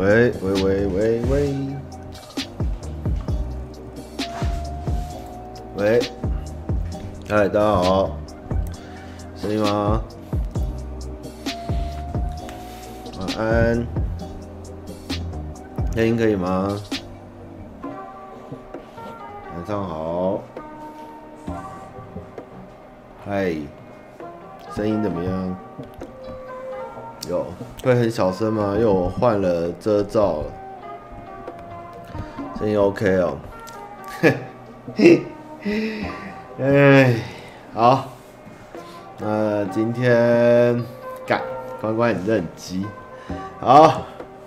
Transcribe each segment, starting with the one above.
喂喂喂喂喂，喂，嗨，大家好，声音吗？晚安，声音可以吗？晚上好，嗨，声音怎么样？会很小声吗？因为我换了遮罩了，声音 OK 哦。嘿嘿，哎，好，那今天干关关你认机。好，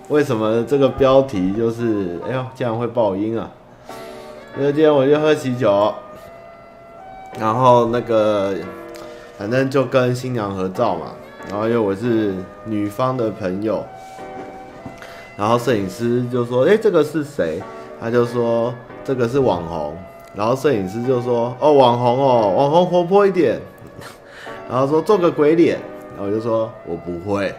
为什么这个标题就是哎呦，竟然会爆音啊？因为今天我就喝喜酒，然后那个反正就跟新娘合照嘛。然后因为我是女方的朋友，然后摄影师就说：“哎，这个是谁？”他就说：“这个是网红。”然后摄影师就说：“哦，网红哦，网红活泼一点。”然后说：“做个鬼脸。”然后我就说：“我不会。”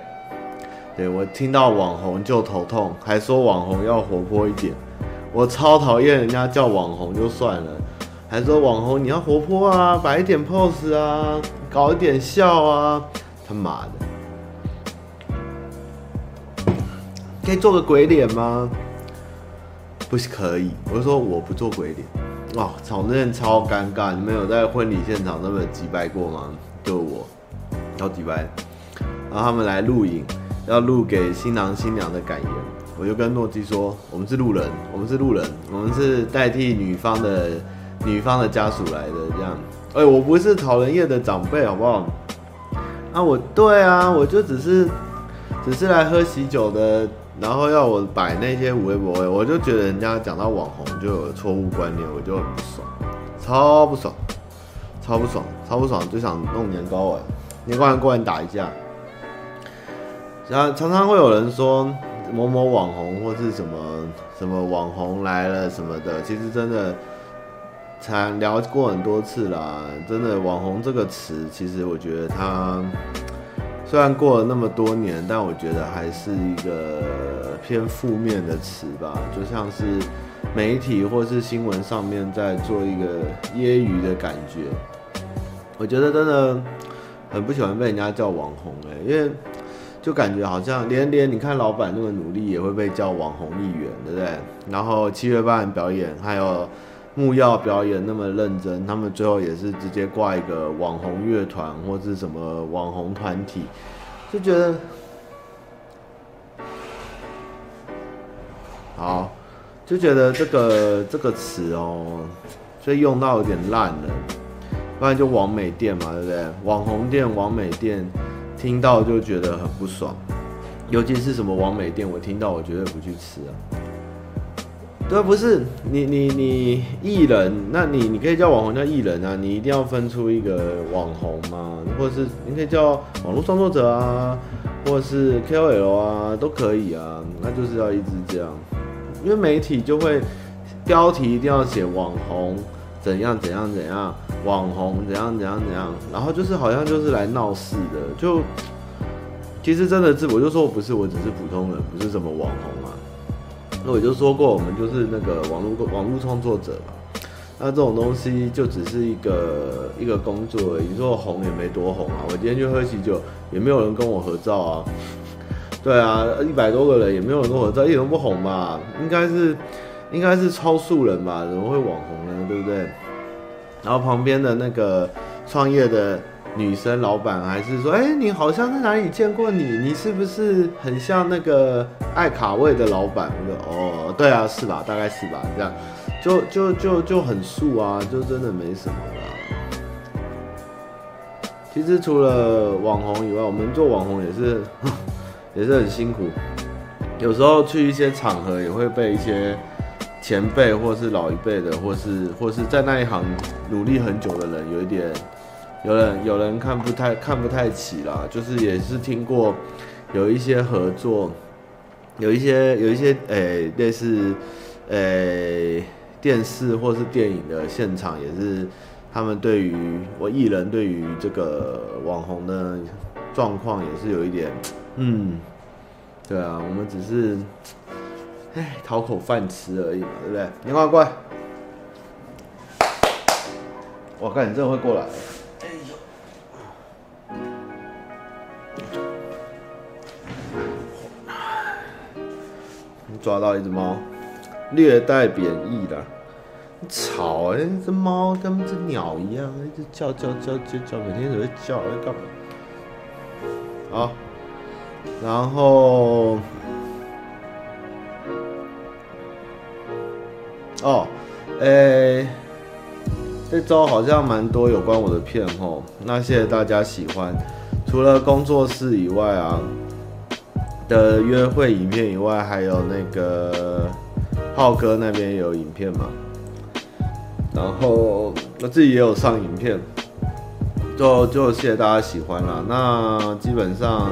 对，我听到网红就头痛，还说网红要活泼一点，我超讨厌人家叫网红就算了，还说网红你要活泼啊，摆一点 pose 啊，搞一点笑啊。他妈的，可以做个鬼脸吗？不是可以，我就说我不做鬼脸。哇，场面超尴尬，你们有在婚礼现场那么机掰过吗？就我，超机掰。然后他们来录影，要录给新郎新娘的感言，我就跟诺基说，我们是路人，我们是路人，我们是代替女方的女方的家属来的，这样。哎、我不是讨人厌的长辈，好不好？啊，我对啊，我就只是，只是来喝喜酒的，然后要我摆那些微博，我就觉得人家讲到网红就有错误观念，我就很不爽，超不爽，超不爽，超不爽，就想弄年糕碗，年糕碗过来打一架。然后常常会有人说某某网红或是什么什么网红来了什么的，其实真的。才聊过很多次啦，真的“网红”这个词，其实我觉得它虽然过了那么多年，但我觉得还是一个偏负面的词吧，就像是媒体或是新闻上面在做一个揶揄的感觉。我觉得真的很不喜欢被人家叫网红欸，因为就感觉好像连连你看老板那么努力，也会被叫网红议员，对不对？然后七月半表演还有。木曜表演那么认真，他们最后也是直接挂一个网红乐团或是什么网红团体，就觉得好，就觉得这个这个词哦，所以用到有点烂了，不然就网美店嘛，对不对？网红店、网美店，听到就觉得很不爽，尤其是什么网美店，我听到我绝对不去吃啊。对，不是你你你艺人，那你你可以叫网红叫艺人啊，你一定要分出一个网红嘛，或者是你可以叫网络创作者啊，或者是 KOL 啊，都可以啊，那就是要一直这样，因为媒体就会标题一定要写网红怎样怎样怎样，网红怎样怎样怎样，然后就是好像就是来闹事的，就其实真的是我就说我不是，我只是普通人，不是什么网红。那我就说过，我们就是那个网络网络创作者嘛。那这种东西就只是一个一个工作而已。你说红也没多红啊。我今天去喝喜酒，也没有人跟我合照啊。对啊，一百多个人也没有人跟我合照，一点都不红吧？应该是应该是超素人吧？怎么会网红呢？对不对？然后旁边的那个创业的。女生老板还是说，哎、你好像在哪里见过你？你是不是很像那个爱卡位的老板？我说，哦，对啊，是吧？大概是吧？这样，就就就就很素啊，就真的没什么啦。其实除了网红以外，我们做网红也是 也是很辛苦。有时候去一些场合，也会被一些前辈，或是老一辈的，或是或是在那一行努力很久的人，有一点。有人有人看不太看不太起啦，就是也是听过有一些合作，有一些有一些诶、类似诶、电视或是电影的现场，也是他们对于我艺人对于这个网红的状况也是有一点，嗯，对啊，我们只是哎，讨口饭吃而已嘛，对不对？你快过来，我看你真的会过来。抓到一只猫，略带贬义的，吵哎、欸！这猫跟这鸟一样，一直叫叫叫叫叫，每天都会叫，在干嘛？好，然后，哦，哎、欸，这周好像蛮多有关我的片哦，那谢谢大家喜欢。除了工作室以外啊。的约会影片以外，还有那个浩哥那边有影片嘛，然后我自己也有上影片，就就谢谢大家喜欢啦。那基本上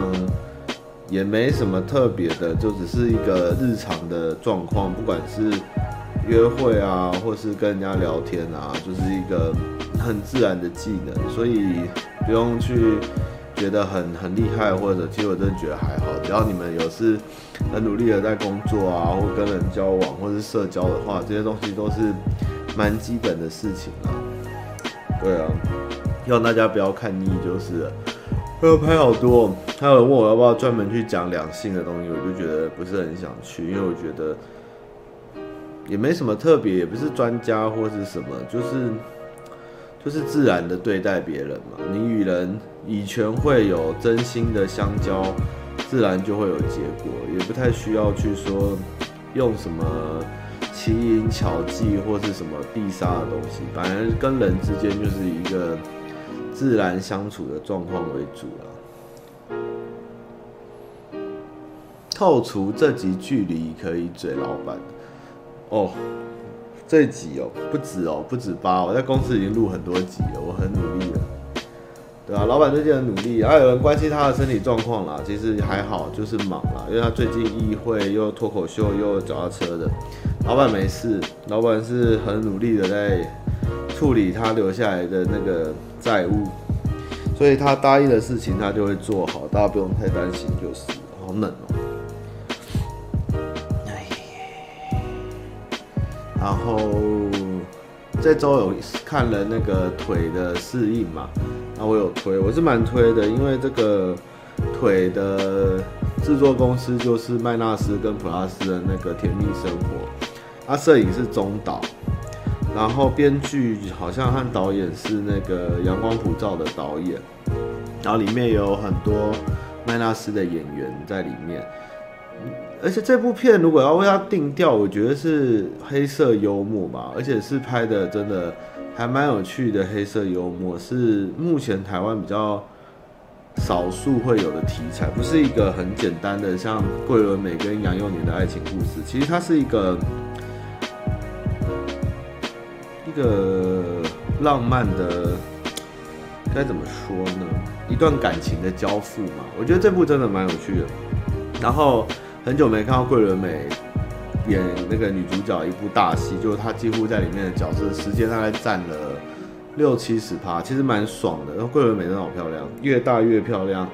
也没什么特别的，就只是一个日常的状况，不管是约会啊，或是跟人家聊天啊，就是一个很自然的技能，所以不用去。觉得很很厉害，或者其实我真的觉得还好，只要你们有是很努力的在工作啊，或跟人交往，或是社交的话，这些东西都是蛮基本的事情啊。对啊，希望大家不要看腻就是了。我要拍好多，还有人问我要不要专门去讲两性的东西，我就觉得不是很想去，因为我觉得也没什么特别，也不是专家或是什么，就是。就是自然的对待别人嘛，你与人以权会有，真心的相交，自然就会有结果，也不太需要去说用什么奇淫巧技或是什么必杀的东西，反而跟人之间就是一个自然相处的状况为主啦。扣除这集距离可以嘴老板哦。这集哦，不止哦，不止八，我在公司已经录很多集了，我很努力了，对啊，老板最近很努力，还有人关心他的身体状况啦，其实还好，就是忙啦，因为他最近议会又脱口秀又脚踏车的，老板没事，老板是很努力的在处理他留下来的那个债务，所以他答应的事情他就会做好，大家不用太担心，就是好冷哦。然后这周有看了那个腿的适应嘛，那我有推，我是蛮推的，因为这个腿的制作公司就是麦纳斯跟普拉斯的那个甜蜜生活，啊，摄影是中岛，然后编剧好像和导演是那个阳光普照的导演，然后里面有很多麦纳斯的演员在里面。而且这部片如果要为它定调，我觉得是黑色幽默吧，而且是拍的真的还蛮有趣的黑色幽默，是目前台湾比较少数会有的题材，不是一个很简单的像桂纶镁跟杨祐宁的爱情故事，其实它是一个一个浪漫的，该怎么说呢？一段感情的交付嘛，我觉得这部真的蛮有趣的，然后。很久没看到桂纶镁演那个女主角一部大戏，就是她几乎在里面的角色时间大概占了六七十趴，其实蛮爽的。然后桂纶镁真的好漂亮，越大越漂亮，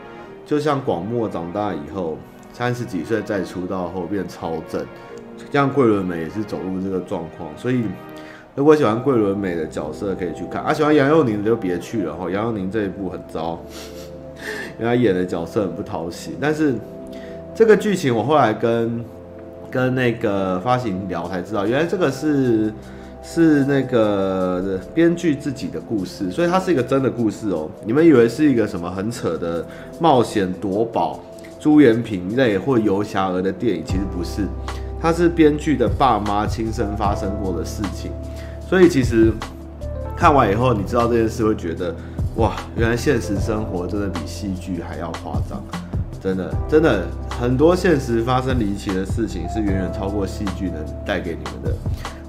就像广末长大以后三十几岁再出道后变超正，这样桂纶镁也是走入这个状况。所以如果喜欢桂纶镁的角色可以去看，啊，喜欢杨佑宁的就别去了哈。杨佑宁这一部很糟，因为他演的角色很不讨喜，但是。这个剧情我后来跟跟那个发行聊才知道，原来这个是是那个编剧自己的故事，所以它是一个真的故事哦。你们以为是一个什么很扯的冒险夺宝、朱延平类或游侠儿的电影，其实不是，它是编剧的爸妈亲身发生过的事情。所以其实看完以后，你知道这件事会觉得，哇，原来现实生活真的比戏剧还要夸张，真的真的。很多现实发生离奇的事情是远远超过戏剧能带给你们的。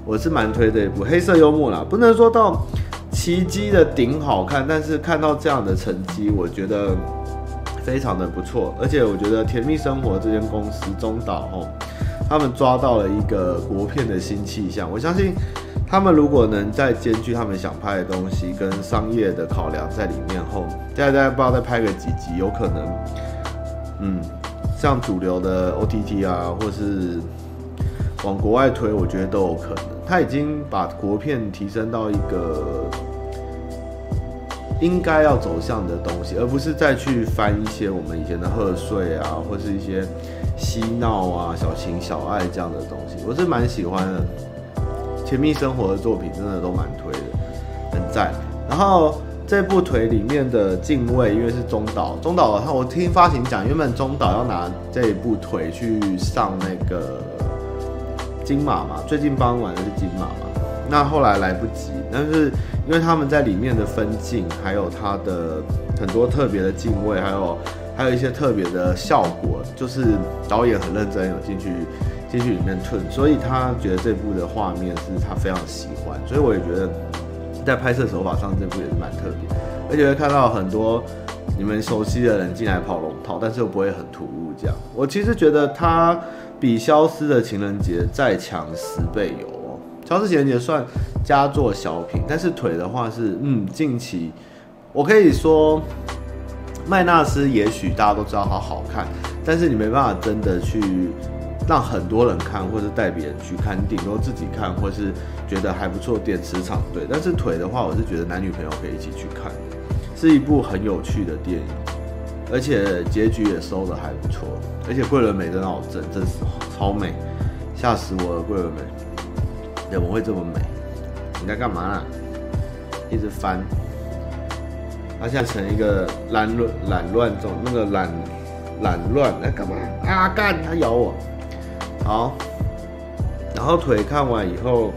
我是蛮推这一部黑色幽默啦，不能说到奇迹的顶好看，但是看到这样的成绩，我觉得非常的不错。而且我觉得甜蜜生活这间公司中岛吼，他们抓到了一个国片的新气象。我相信他们如果能再兼具他们想拍的东西跟商业的考量在里面后，大家不知道再拍个几集，有可能，嗯。像主流的 OTT 啊，或是往国外推，我觉得都有可能。他已经把国片提升到一个应该要走向的东西，而不是再去翻一些我们以前的贺岁啊，或是一些嬉闹啊、小情小爱这样的东西。我是蛮喜欢的，甜蜜生活的作品真的都蛮推的，很赞。然后这部腿里面的镜位，因为是中岛，中岛的话，我听发行讲，原本中岛要拿这一部腿去上那个金马嘛，最近颁完的是金马嘛，那后来来不及，但是。因为他们在里面的分镜，还有他的很多特别的镜位，还有还有一些特别的效果，就是导演很认真有进去进去里面吞，所以他觉得这部的画面是他非常喜欢，所以我也觉得在拍摄手法上这部也是蛮特别，而且会看到很多你们熟悉的人进来跑龙套，但是又不会很突兀这样。我其实觉得他比消失的情人节再强十倍有哦。消失情人节算佳作小品，但是腿的话是，嗯，近期我可以说，麦纳斯也许大家都知道它好看，但是你没办法真的去让很多人看，或者带别人去看，顶多自己看，或是觉得还不错，点磁场对。但是腿的话，我是觉得男女朋友可以一起去看，是一部很有趣的电影，而且结局也收得还不错，而且桂纶镁真的好正，真是超美，吓死我了，桂纶镁。怎么会这么美？你在干嘛呢？一直翻，它现在成一个懒乱懒乱中那个懒懒乱在干嘛？啊干！它咬我。好，然后腿看完以后，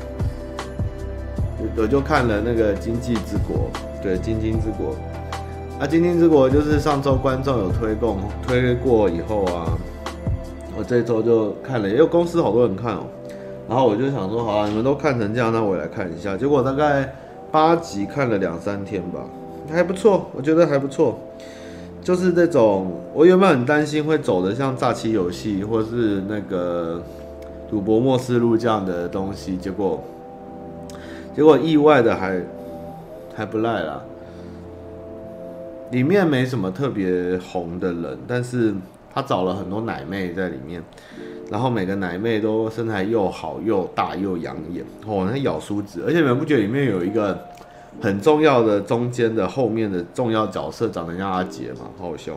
我就看了那个《经济之国》。对，《今际之国》。啊，《今际之国》就是上周观众有推过推过以后啊，我这周就看了，因为公司好多人看哦。然后我就想说，好啊，你们都看成这样，那我也来看一下。结果大概八集看了两三天吧，还不错，我觉得还不错。就是这种，我原本很担心会走的像诈欺游戏或是那个赌博末世录这样的东西，结果结果意外的还还不赖啦。里面没什么特别红的人，但是他找了很多奶妹在里面。然后每个奶妹都身材又好又大又养眼哦，那咬梳子，而且你们不觉得里面有一个很重要的中间的后面的重要角色长得像阿杰嘛？好好笑，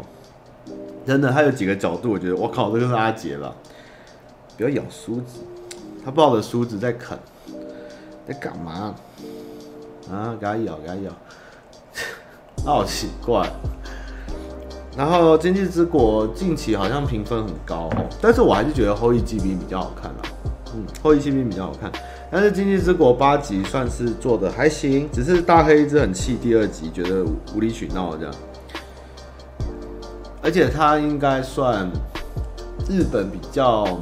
真的，他有几个角度，我觉得我靠，这就是阿杰了？不要咬梳子，他抱着梳子在啃，在干嘛？啊，给他咬，给他咬，那 好奇怪。然后《经济之国》近期好像评分很高哦，但是我还是觉得《后翼弃兵》比较好看啦。嗯，《后翼弃兵》比较好看，但是《经济之国》八集算是做的还行，只是大黑一直很气，第二集觉得无理取闹这样。而且他应该算日本比较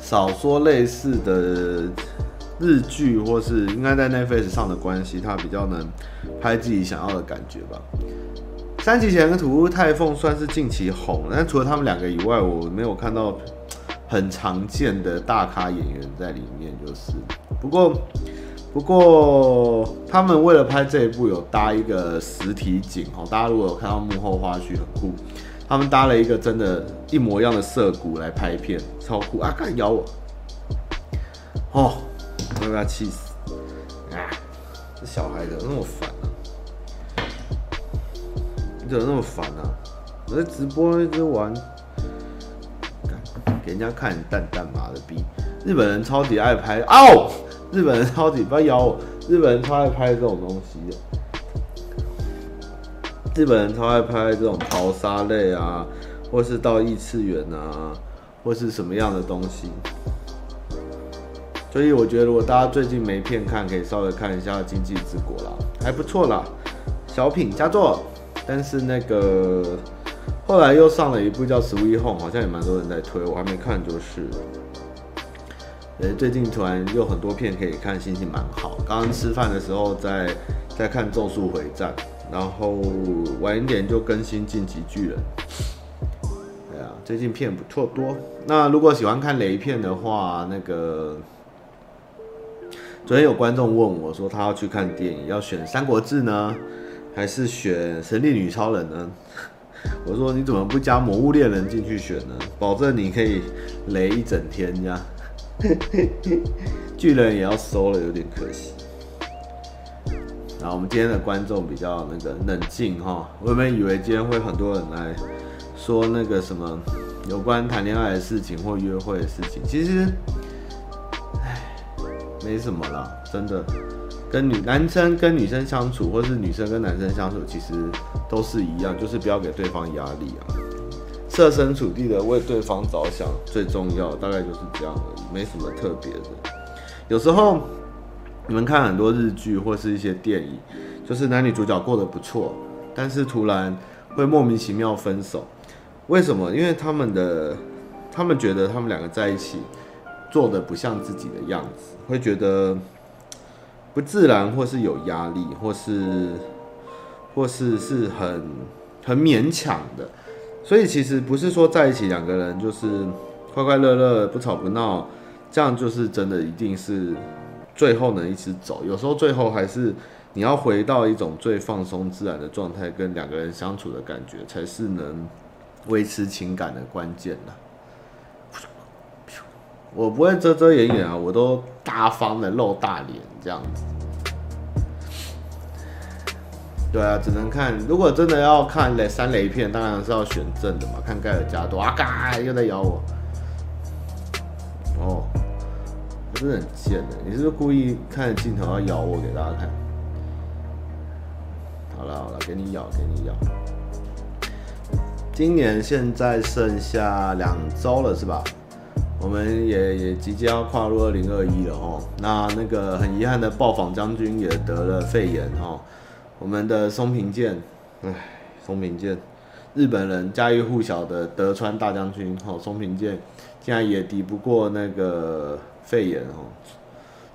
少说类似的日剧，或是应该在 Netflix 上的关系，他比较能拍自己想要的感觉吧。三集前跟土屋太凤算是近期红，但除了他们两个以外，我没有看到很常见的大咖演员在里面。就是，不过，不过他们为了拍这一部，有搭一个实体景哦。大家如果有看到幕后花絮，很酷。他们搭了一个真的，一模一样的涩谷来拍片，超酷啊！敢咬我，哦，我要被他气死啊！这小孩子那么烦啊！你怎么那么烦啊！我在直播一直玩，给人家看蛋蛋妈的逼！日本人超级爱拍哦，日本人超级不要咬我！日本人超爱拍这种东西，日本人超爱拍这种淘沙类啊，或是到异次元啊，或是什么样的东西。所以我觉得，如果大家最近没片看，可以稍微看一下《经济之国》啦，还不错啦，小品佳作。但是那个后来又上了一部叫《Sweet Home》，好像也蛮多人在推，我还没看就是。呃，最近突然又很多片可以看，心情蛮好。刚刚吃饭的时候在在看《咒术回战》，然后晚一点就更新《进击巨人》。对啊，最近片不错多。那如果喜欢看雷片的话，那个昨天有观众问我说，他要去看电影，要选《三国志》呢？还是选神力女超人呢？我说你怎么不加魔物猎人进去选呢？保证你可以雷一整天这样。巨人也要收了，有点可惜。然后我们今天的观众比较那个冷静哈，我原本以为今天会很多人来说那个什么有关谈恋爱的事情或约会的事情，其实，唉，没什么啦，真的。跟女男生跟女生相处，或是女生跟男生相处，其实都是一样，就是不要给对方压力啊，设身处地的为对方着想最重要，大概就是这样的，没什么特别的。有时候你们看很多日剧或是一些电影，就是男女主角过得不错，但是突然会莫名其妙分手，为什么？因为他们的他们觉得他们两个在一起做的不像自己的样子，会觉得。不自然，或是有压力，或是，或是是很很勉强的，所以其实不是说在一起两个人就是快快乐乐不吵不闹，这样就是真的一定是最后能一直走。有时候最后还是你要回到一种最放松自然的状态，跟两个人相处的感觉，才是能维持情感的关键的。我不会遮遮掩掩啊，我都大方的露大脸这样子。对啊，只能看。如果真的要看雷三雷片，当然是要选正的嘛。看盖尔加多啊，嘎又在咬我。哦，我真的很贱的。你是不是故意看着镜头要咬我给大家看？好了好了，给你咬，给你咬。今年现在剩下两周了，是吧？我们也也即将要跨入二零二一了哦。那那个很遗憾的暴坊将军也得了肺炎哦。我们的松平健，唉，松平健，日本人家喻户晓的德川大将军哦，松平健竟然也抵不过那个肺炎哦。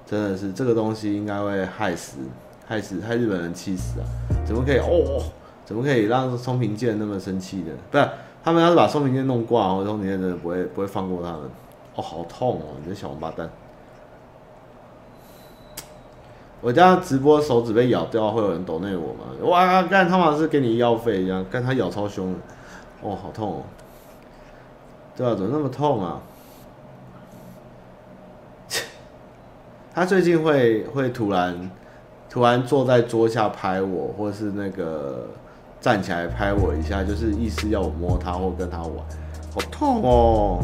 真的是这个东西应该会害死害死害日本人气死啊！怎么可以哦？怎么可以让松平健那么生气的？不是他们要是把松平健弄挂哦，松平健真的不会不会放过他们。哦，好痛哦！你这小王八蛋！我家直播手指被咬掉，会有人抖内我吗？哇，干他妈是给你医药费一样，干他咬超凶，哦，好痛哦！对啊，怎么那么痛啊？他最近会会突然突然坐在桌下拍我，或是那个站起来拍我一下，就是意思要我摸他或跟他玩，好痛哦！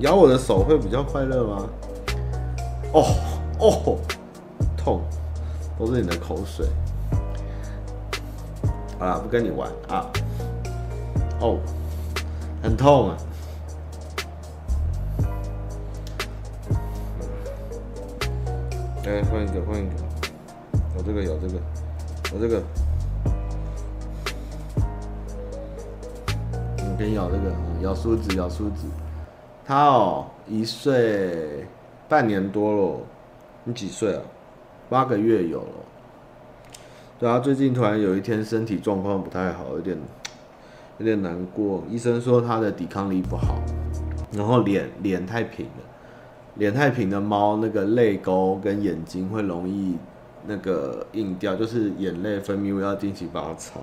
咬我的手会比较快乐吗？哦哦，痛，都是你的口水。好啦，不跟你玩啊。哦，很痛啊。来，换一个，换一个。有这个，有这个，有这个。你可以咬这个，咬梳子，咬梳子。他哦，一岁半年多了，你几岁啊？八个月有了。对啊，最近突然有一天身体状况不太好，有点有点难过。医生说他的抵抗力不好，然后脸脸太平了，脸太平的猫那个泪沟跟眼睛会容易那个硬掉，就是眼泪分泌物要定期帮他擦。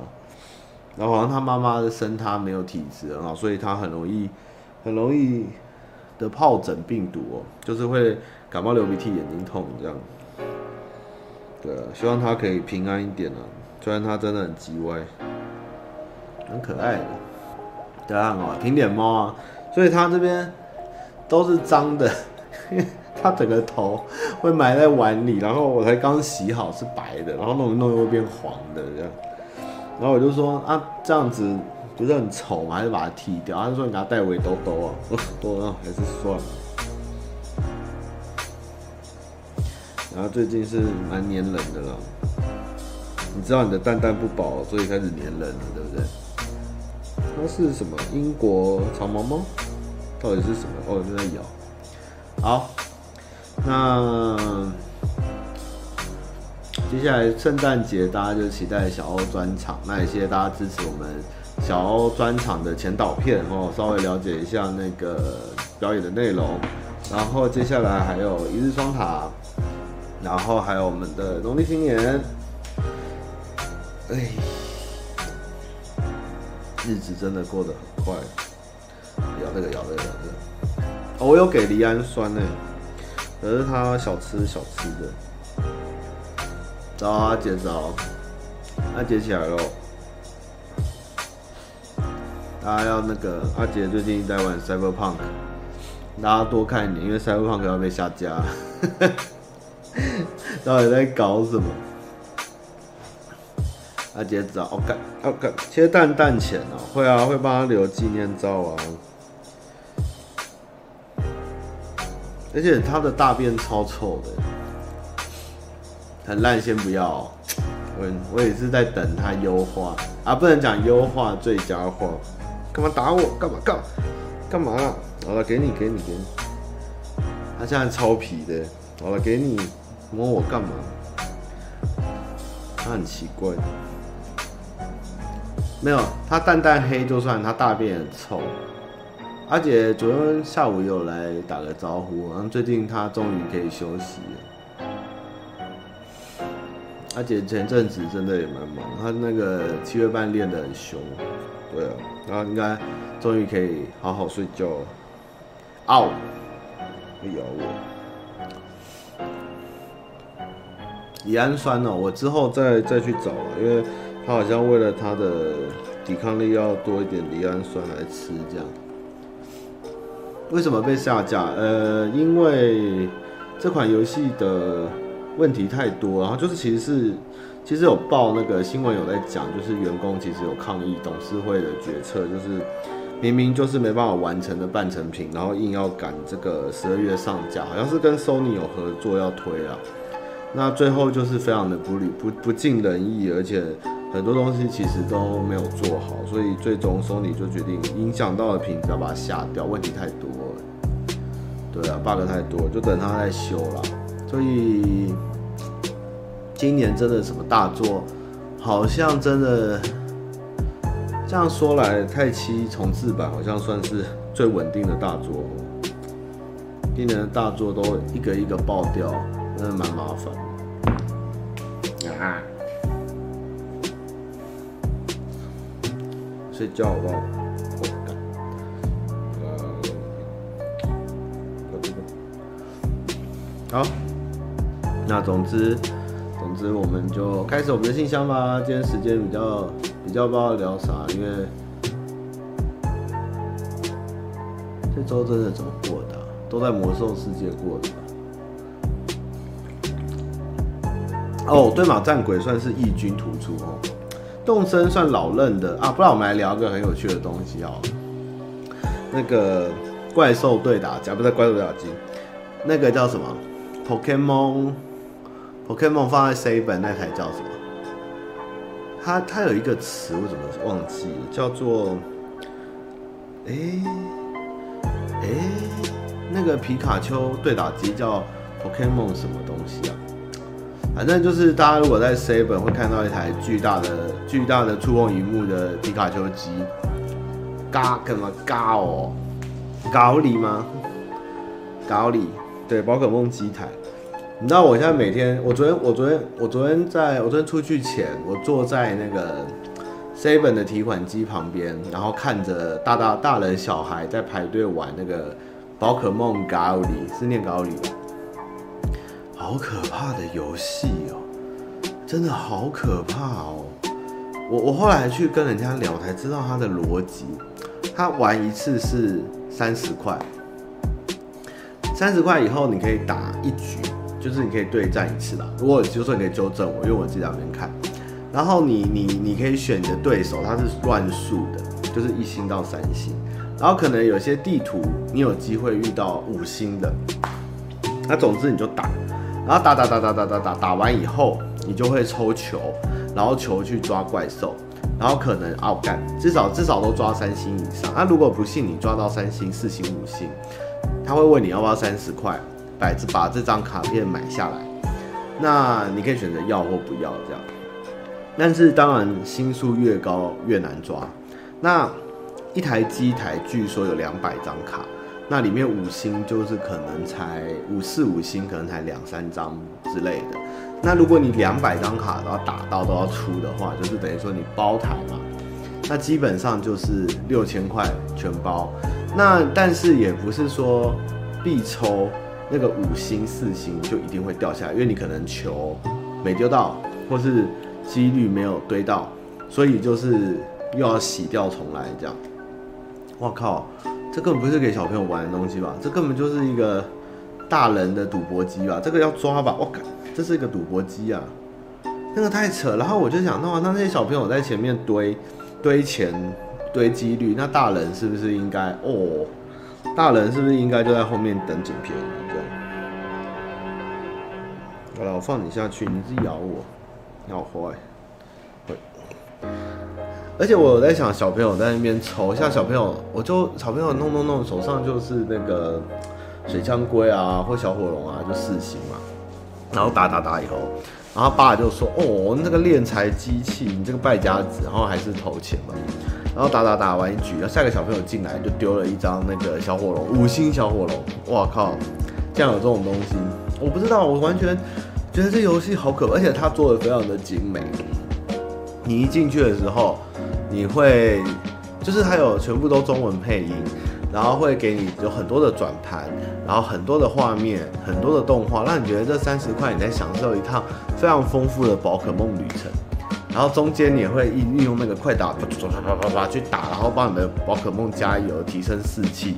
然后好像他妈妈的生他没有体质很好，所以他很容易很容易。的疱疹病毒哦，就是会感冒、流鼻涕、眼睛痛这样。对，希望它可以平安一点啊。虽然它真的很叽歪，很可爱的，对啊，很好，平脸猫啊。所以它这边都是脏的，它整个头会埋在碗里，然后我才刚洗好是白的，然后弄一弄又会变黄的这样。然后我就说啊，这样子。不是很丑吗？还是把它剃掉？他说你给他戴围兜兜啊，多了还是算了。然后最近是蛮黏人的了，你知道你的蛋蛋不保，所以开始黏人了，对不对？它是什么？英国长毛猫？到底是什么？哦，正在咬。好，那接下来圣诞节大家就期待小欧专场，那也谢谢大家支持我们。小欧专场的前导片哦，稍微了解一下那个表演的内容，然后接下来还有一日双塔，然后还有我们的农历新年，哎，日子真的过得很快，咬这个咬这个咬这个，我有给离氨酸呢，可是他小吃小吃的。找阿杰找，阿杰起来喽！大家要那个阿杰最近在玩 Cyberpunk，大家多看一点，因为 Cyberpunk 要被下架。到底在搞什么？阿杰找，我干，我干，切蛋蛋钱哦，会啊，会帮他留纪念照啊。而且他的大便超臭的。很烂，先不要、我我也是在等他优化啊，不能讲优化最佳化。干嘛打我？干嘛干？干嘛？好了，给你，给你，给你。他现在超皮的。好了，给你。摸我干嘛？他很奇怪。没有，他蛋蛋黑就算，他大便很臭。阿姐昨天下午有来打个招呼，然后最近他终于可以休息了。阿姐前阵子真的也蛮忙，她那个七月半练得很凶，对啊，然后应该终于可以好好睡觉。嗷，会咬我。乙氨酸哦，我之后再再去找了，因为他好像为了他的抵抗力要多一点乙氨酸来吃这样。为什么被下架？呃，因为这款游戏的。问题太多，然后就是其实是，其实有报那个新闻有在讲，就是员工其实有抗议董事会的决策，就是明明就是没办法完成的半成品，然后硬要赶这个十二月上架，好像是跟 Sony 有合作要推啊，那最后就是非常的不理不不尽人意，而且很多东西其实都没有做好，所以最终 Sony 就决定影响到的品质要把它下掉，问题太多了，对啊，bug 太多，就等它再修了。所以今年真的什么大作，好像真的这样说来，太七重制版好像算是最稳定的大作。今年的大作都一个一个爆掉，真的蛮麻烦。啊！睡觉好不好？好。那总之，总之我们就开始我们的信箱吧。今天时间比较比较不知道聊啥，因为这周真的怎么过的？都在魔兽世界过的？哦，对马战鬼算是异军突出哦。动身算老嫩的啊，不然我们来聊个很有趣的东西哦。那个怪兽对打假，不是怪兽对打机，那个叫什么？Pokemon。Pokemon 放在 C 本那台叫什么？它它有一个词，我怎么忘记了？叫做……哎、欸、哎、那个皮卡丘对打机叫 Pokemon 什么东西啊？反正就是大家如果在 C 本会看到一台巨大的、巨大的触控荧幕的皮卡丘机，嘎干嘛嘎哦？高里吗？高里对，宝可梦机台。你知道我现在每天，我昨天我昨天我昨天在我昨天出去前，我坐在那个 Seven 的提款机旁边，然后看着大大大人小孩在排队玩那个宝可梦咖喱，是念咖喱？好可怕的游戏哦，真的好可怕哦！我我后来去跟人家聊才知道他的逻辑，他玩一次是三十块，三十块以后你可以打一局。就是你可以对战一次啦，如果就说你可以纠正我，因为我自己在那边看。然后你你你可以选你的对手，他是乱数的，就是一星到三星。然后可能有些地图你有机会遇到五星的。那总之你就打，然后打打打打打打打打完以后，你就会抽球，然后球去抓怪兽，然后可能奥干，至少至少都抓三星以上。那如果不信你抓到三星、四星、五星，他会问你要不要三十块。百子把这张卡片买下来，那你可以选择要或不要这样。但是当然星数越高越难抓。那一台机台据说有两百张卡，那里面五星就是可能才五四五星，可能才两三张之类的。那如果你两百张卡都要打到都要出的话，就是等于说你包台嘛，那基本上就是六千块全包。那但是也不是说必抽。那个五星四星就一定会掉下来，因为你可能球没丢到，或是几率没有堆到，所以就是又要洗掉重来这样。我靠，这根本不是给小朋友玩的东西吧？这根本就是一个大人的赌博机吧？这个要抓吧？我靠，这是一个赌博机啊！那个太扯。然后我就想，那那些小朋友在前面堆堆钱堆几率，那大人是不是应该哦？大人是不是应该就在后面等捡便宜这样？好了，我放你下去，你自己咬我，你好坏。会。而且我有在想，小朋友在那边抽，像小朋友，我就小朋友弄弄弄，手上就是那个水枪龟啊，或小火龙啊，就四星嘛。然后打打打以后，然后爸就说：“哦，那个敛财机器，你这个败家子。”然后还是投钱嘛。然后打打打完一局，然后下个小朋友进来就丢了一张那个小火龙，五星小火龙。哇靠！竟然有这种东西，我不知道，我完全觉得这游戏好可怕，而且它做的非常的精美。你一进去的时候，你会就是它有全部都中文配音，然后会给你有很多的转盘，然后很多的画面，很多的动画，让你觉得这三十块你在享受一趟非常丰富的宝可梦旅程。然后中间你也会运用那个快打，啪啪啪啪啪去打，然后帮你的宝可梦加油，提升士气，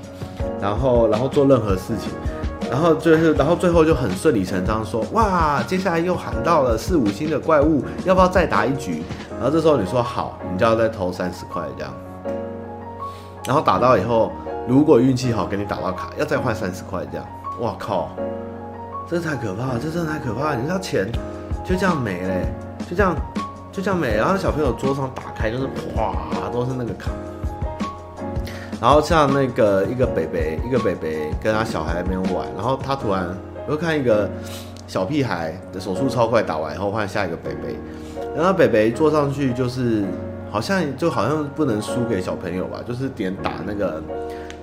然后然后做任何事情，然后就是然后最后就很顺理成章说，哇，接下来又喊到了四五星的怪物，要不要再打一局？然后这时候你说好，你就要再投三十块这样，然后打到以后，如果运气好给你打到卡，要再换三十块这样，哇靠，这太可怕，这真的太可怕了，你知道钱就这样没了，就这样。就这样没，然后小朋友桌上打开就是哗，都是那个卡。然后像那个一个北北，一个北北跟他小孩在那边玩，然后他突然又看一个小屁孩的手速超快，打完以后换下一个北北，然后北北坐上去就是好像就好像不能输给小朋友吧，就是点打那个。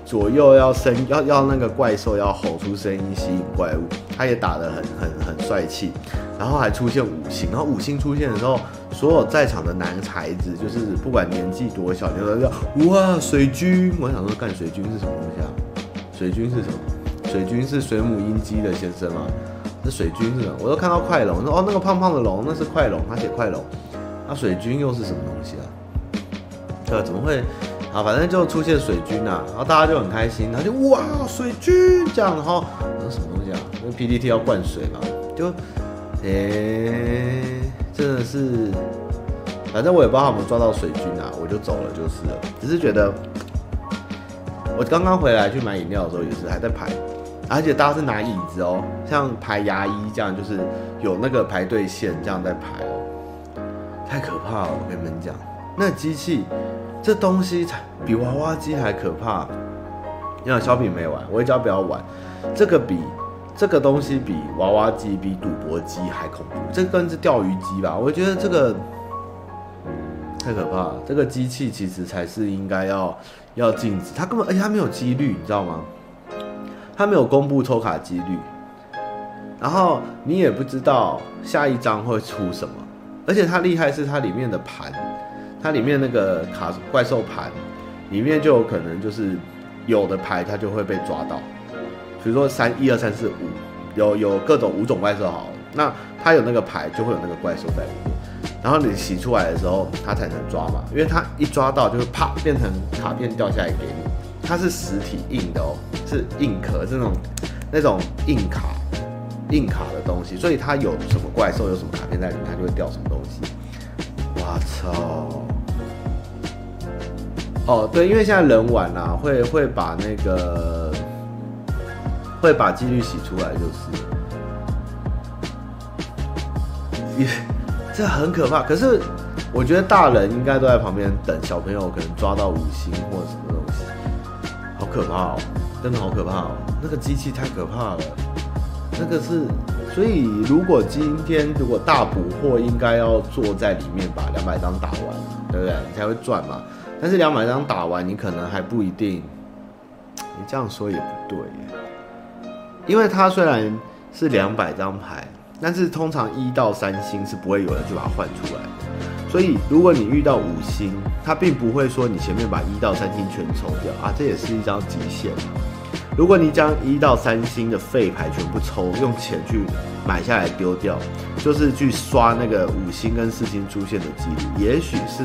左右要声要要那个怪兽要吼出声音吸引怪物，他也打得很很很帅气，然后还出现五星，然后五星出现的时候，所有在场的男孩子就是不管年纪多小，你都叫哇水军，我想说干水军是什么东西啊？水军是什么？水军是水母音机的先生吗？这水军是什么？我都看到快龙，说哦那个胖胖的龙那是快龙，他写快龙，那水军又是什么东西啊？这怎么会？啊，反正就出现水军呐、啊，然后大家就很开心，然后就哇水军这样，然后什么东西啊？因为 PTT 要灌水嘛，就诶、真的是，反正我也不知道他们抓到水军啊，我就走了就是了。只是觉得，我刚刚回来去买饮料的时候也是还在排，而且大家是拿椅子哦，像排牙医这样，就是有那个排队线这样在排哦，太可怕了！我跟你们讲，那机器。这东西才比娃娃机还可怕。你看小品没玩，我也叫不要玩。这个比这个东西比娃娃机、比赌博机还恐怖。这个是钓鱼机吧？我觉得这个太可怕了。这个机器其实才是应该要要禁止。它根本而且它没有几率，你知道吗？它没有公布抽卡几率，然后你也不知道下一张会出什么。而且它厉害是它里面的盘。它里面那个卡怪兽盘，里面就有可能就是有的牌它就会被抓到，比如说三一二三四五，有有各种五种怪兽好，那它有那个牌就会有那个怪兽在里面，然后你洗出来的时候它才能抓嘛，因为它一抓到就会啪变成卡片掉下来给你，它是实体硬的哦，是硬壳这种那种硬卡硬卡的东西，所以它有什么怪兽有什么卡片在里面，它就会掉什么东西。我操！哦，对，因为现在人玩啊，会会把那个会把几率洗出来，就是也这很可怕。可是我觉得大人应该都在旁边等小朋友可能抓到五星或什么东西，好可怕哦，真的好可怕哦，那个机器太可怕了，那个是，所以如果今天如果大补货，应该要坐在里面把两百张打完，对不对？你才会赚嘛。但是两百张打完，你可能还不一定。你这样说也不对，因为它虽然是两百张牌，但是通常一到三星是不会有人就把它换出来的。所以如果你遇到五星，它并不会说你前面把一到三星全抽掉啊，这也是一张极限。如果你将一到三星的废牌全部抽，用钱去买下来丢掉，就是去刷那个五星跟四星出现的几率，也许是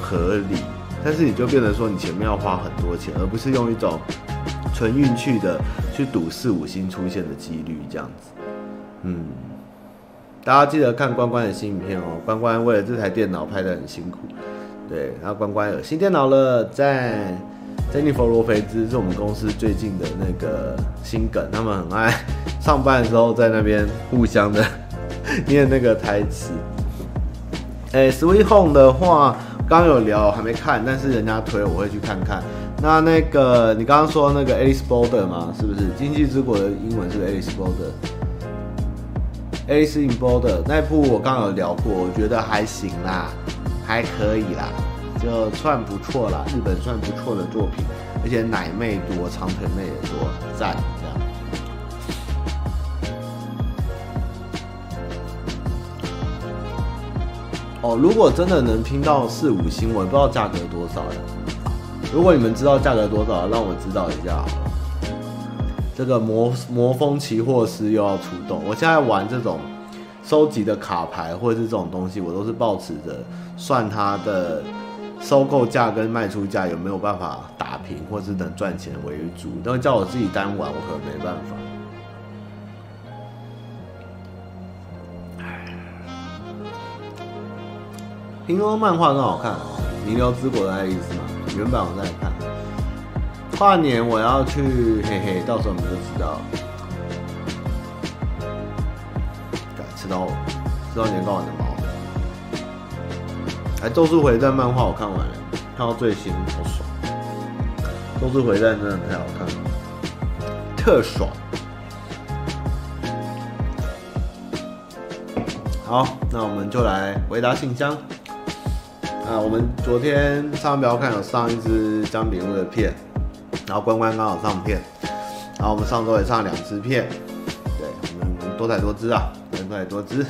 合理。但是你就变成说，你前面要花很多钱，而不是用一种纯运气的去赌四五星出现的几率这样子。嗯，大家记得看关关的新影片哦。关关为了这台电脑拍得很辛苦，对，然后关关有新电脑了，在。珍妮佛罗培兹是我们公司最近的那个新梗，他们很爱上班的时候在那边互相的念那个台词。哎，Sweet Home 的话，刚有聊还没看，但是人家推我会去看看。那那个你刚刚说那个 Alice Boulder 吗？是不是？经济之国的英文是 Alice Boulder，Alice in Boulder 那部我刚有聊过，我觉得还行啦，还可以啦。就算不错啦，日本算不错的作品，而且奶妹多，长腿妹也多，赞哦，如果真的能拼到四五星，我也不知道价格多少呀。如果你们知道价格多少，让我知道一下好了。这个魔魔风奇货师又要出动，我现在玩这种收集的卡牌或者是这种东西，我都是抱持着算它的。收购价跟卖出价有没有办法打平，或是能赚钱为主？但叫我自己单玩，我可能没办法。听说漫画很好看哦，《弥留之国的爱丽丝》嘛，原版我在看。跨年我要去，嘿嘿，到时候你们就知道。吃到吃到年糕完的吗？《咒术回战》漫画我看完了，看到最新，好爽！《咒术回战》真的太好看了，特爽。好，那我们就来回答信箱。啊，我们昨天上标看有上一支江笔录的片，然后关关刚好上片，然后我们上周也上两支片，对，我们多彩多姿啊，多彩多姿。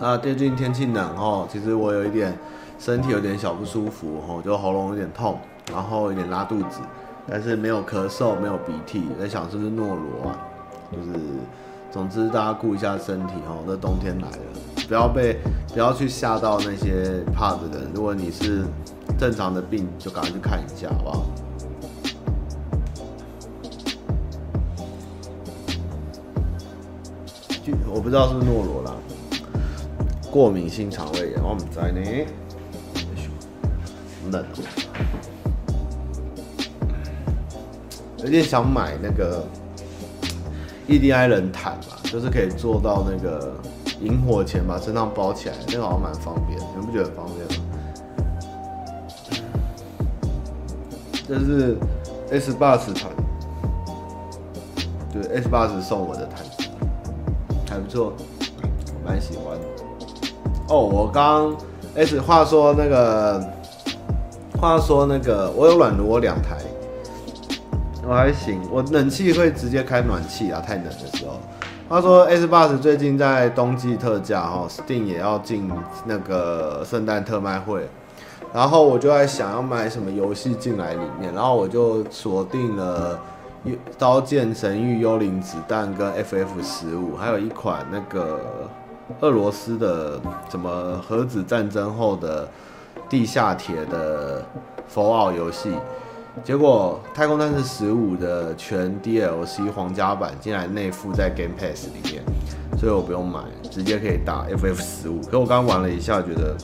啊，最近天气冷哦，其实我有一点身体有点小不舒服哦，就喉咙有点痛，然后有点拉肚子，但是没有咳嗽，没有鼻涕，在想是不是诺罗啊？就是，总之大家顾一下身体哦，这冬天来了，不要被不要去吓到那些怕的人。如果你是正常的病，就赶快去看一下，好不好？我不知道是不是诺罗啦。过敏性肠胃炎，我们在呢，冷，有点想买那个 EDI 冷毯吧，就是可以做到那个引火前把身上包起来，那个好像蛮方便，你们不觉得很方便吗？这是 S 八十毯，对，S 八十送我的毯子，还不错，我蛮喜欢的。哦，我刚 S 话说那个，话说那个，我有软炉，我两台，我还行，我冷气会直接开暖气啊，太冷的时候。话说 S 八十最近在冬季特价哦，Steam 也要进那个圣诞特卖会，然后我就在想要买什么游戏进来里面，然后我就锁定了《刀剑神域：幽灵子弹》跟 FF 十五，还有一款那个。俄罗斯的什么核子战争后的地下铁的 For All 游戏，结果《太空战士十五》的全 DLC 皇家版竟然内附在 Game Pass 里面，所以我不用买，直接可以打 FF 十五。可我刚玩了一下，觉得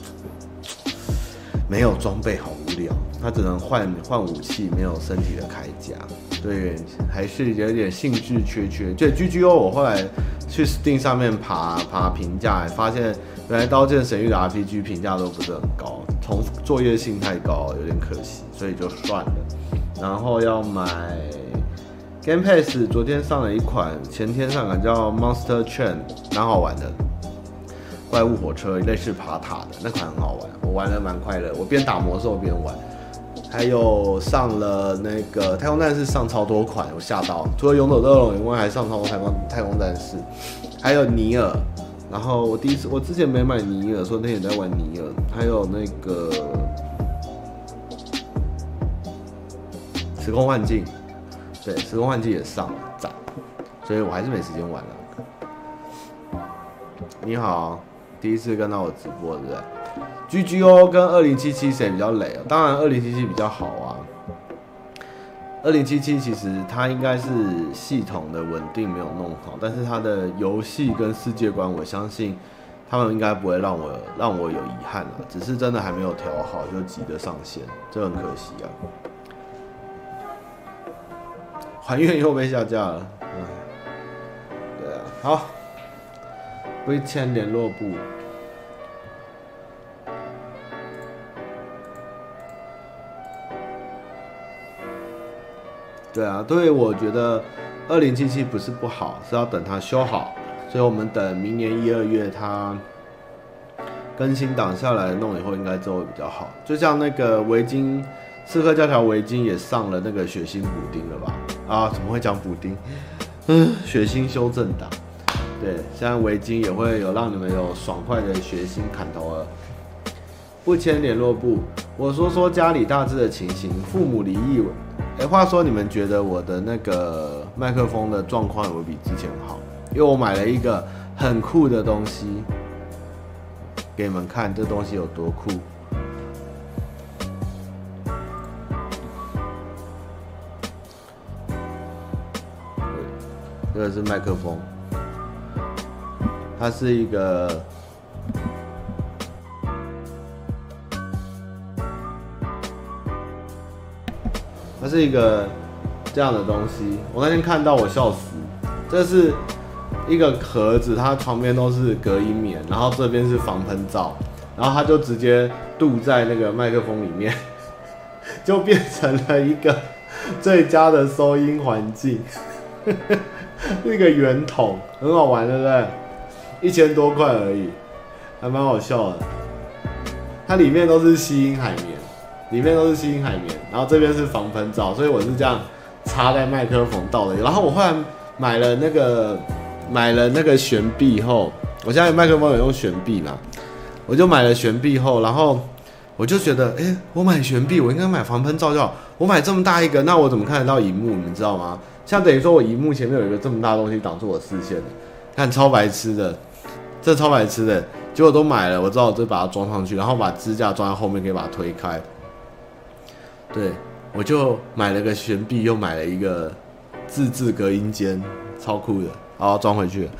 没有装备好无聊，它只能换换武器，没有身体的铠甲。对，还是有点兴致缺缺。对，GGO 我后来去 Steam 上面爬爬评价，发现原来《刀剑神域》的 RPG 评价都不是很高，同作业性太高，有点可惜，所以就算了。然后要买 Game Pass，昨天上了一款，前天上了叫 Monster Train，蛮好玩的，怪物火车，类似爬塔的那款很好玩，我玩得蛮快乐，我边打魔兽边玩。还有上了那个太空战士上超多款，我吓到，除了勇者斗龙以外，还上超多太空太空战士，还有尼尔。然后我第一次，我之前没买尼尔，说那天也在玩尼尔，还有那个时空幻境，对，时空幻境也上了，赞，所以我还是没时间玩了。你好，第一次跟到我直播，对不对？GGO 跟二零七七谁比较雷啊？当然二零七七比较好啊。二零七七其实它应该是系统的稳定没有弄好，但是它的游戏跟世界观，我相信他们应该不会让我让我有遗憾了。只是真的还没有调好，就急着上线，这很可惜啊。还愿又被下架了，嗯，对啊，好，微签联络簿。对啊，对，我觉得二零七七不是不好，是要等它修好，所以我们等明年一二月它更新档下来弄以后，应该就会比较好。就像那个围巾刺客教条围巾也上了那个血腥补丁了吧？啊，怎么会讲补丁？嗯，血腥修正档。对，现在围巾也会有让你们有爽快的血腥砍头了。不签联络簿，我说说家里大致的情形，父母离异。哎，话说你们觉得我的那个麦克风的状况有没有比之前好？因为我买了一个很酷的东西，给你们看，这东西有多酷。这个是麦克风，它是一个。是一个这样的东西，我那天看到我笑死。这是一个盒子，它旁边都是隔音棉，然后这边是防喷罩，然后它就直接镀在那个麦克风里面，就变成了一个最佳的收音环境。那个圆筒很好玩，对不对？一千多块而已，还蛮好笑的。它里面都是吸音海绵。里面都是吸音海绵，然后这边是防喷罩，所以我是这样插在麦克风到的。然后我后来买了那个买了那个悬臂后，我现在麦克风有用悬臂嘛，我就买了悬臂后，然后我就觉得，哎、我买悬臂，我应该买防喷罩就好。我买这么大一个，那我怎么看得到荧幕？你们知道吗？像等于说我荧幕前面有一个这么大东西挡住我视线，看超白痴的，这超白痴的，结果都买了，我知道我就把它装上去，然后把支架装在后面，可以把它推开。对，我就买了个悬臂，又买了一个自制隔音间，超酷的，好，装回去。